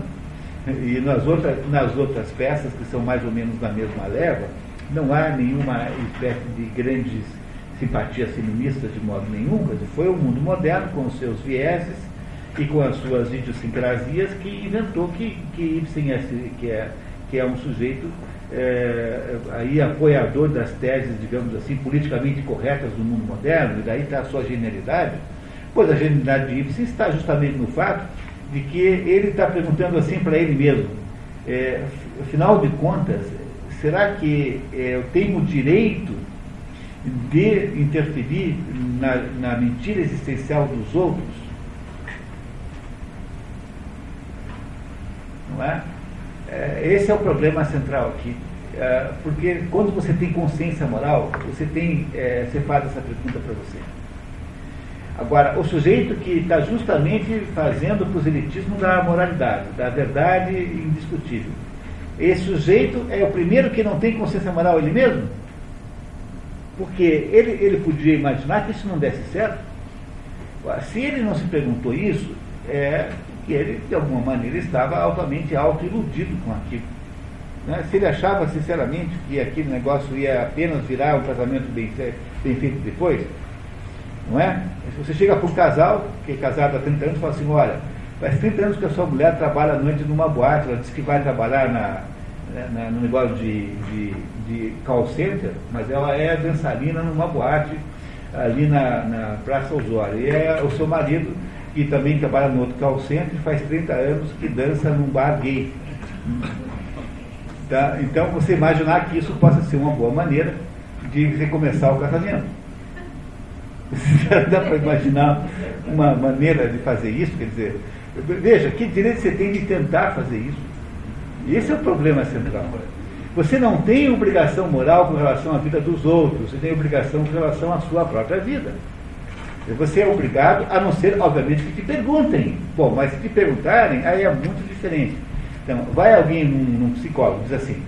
E nas outras, nas outras peças, que são mais ou menos na mesma leva, não há nenhuma espécie de grandes simpatias feministas de modo nenhum. Foi o mundo moderno, com os seus vieses e com as suas idiosincrasias, que inventou que, que Ibsen é, que é, que é um sujeito é, aí apoiador das teses, digamos assim, politicamente corretas do mundo moderno, e daí está a sua genialidade, pois a genialidade de Ibsen está justamente no fato de que ele está perguntando assim para ele mesmo, é, afinal de contas, será que é, eu tenho o direito de interferir na, na mentira existencial dos outros? Não é? É, esse é o problema central aqui. É, porque quando você tem consciência moral, você tem, é, você faz essa pergunta para você. Agora, o sujeito que está justamente fazendo o proselitismo da moralidade, da verdade indiscutível. Esse sujeito é o primeiro que não tem consciência moral ele mesmo? Porque ele, ele podia imaginar que isso não desse certo. Se ele não se perguntou isso, é que ele, de alguma maneira, estava altamente autoiludido com aquilo. Né? Se ele achava sinceramente que aquele negócio ia apenas virar um casamento bem, bem feito depois, não é? Se você chega para um casal, que é casado há 30 anos, e fala assim, olha, faz 30 anos que a sua mulher trabalha à noite numa boate, ela disse que vai trabalhar na, né, na, no negócio de, de, de, call center, mas ela é dançarina numa boate ali na, na Praça Osório. E é o seu marido que também trabalha no outro call center, faz 30 anos que dança num bar gay. Tá? Então, você imaginar que isso possa ser uma boa maneira de recomeçar o casamento. Dá para imaginar uma maneira de fazer isso? Quer dizer, veja, que direito você tem de tentar fazer isso? Esse é o problema central. Você não tem obrigação moral com relação à vida dos outros, você tem obrigação com relação à sua própria vida. Você é obrigado, a não ser, obviamente, que te perguntem. Bom, mas se te perguntarem, aí é muito diferente. Então, vai alguém num, num psicólogo diz assim,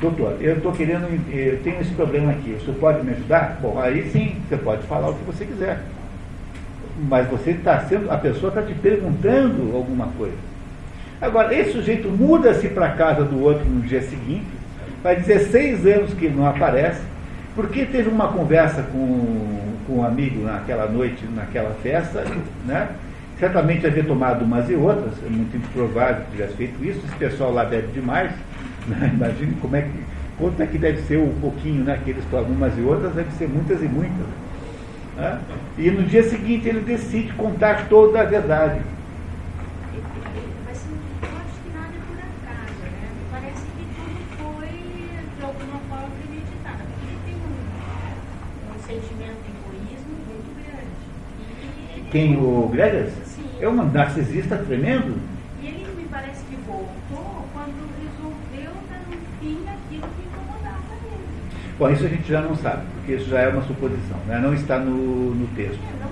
doutor, eu estou querendo, eu tenho esse problema aqui, o senhor pode me ajudar? Bom, aí sim, você pode falar o que você quiser. Mas você está sendo, a pessoa está te perguntando alguma coisa. Agora, esse sujeito muda-se para a casa do outro no dia seguinte, faz 16 anos que ele não aparece, porque teve uma conversa com, com um amigo naquela noite, naquela festa, né? certamente havia tomado umas e outras, é muito improvável que tivesse feito isso, esse pessoal lá bebe demais, né? imagine como é que, quanto é que deve ser o pouquinho né, que eles tomam umas e outras, deve ser muitas e muitas. Né? E no dia seguinte ele decide contar toda a verdade. Mas eu acho que nada é por acaso, né? Parece que tudo foi de alguma forma premeditado. Porque ele tem um, um sentimento de egoísmo muito grande. E ele- Quem o Gregas? Sim. É um narcisista tremendo. E ele me parece que voltou quando resolveu dar um fim àquilo que incomodava ele. Bom, isso a gente já não sabe, porque isso já é uma suposição, né? não está no, no texto. É, não,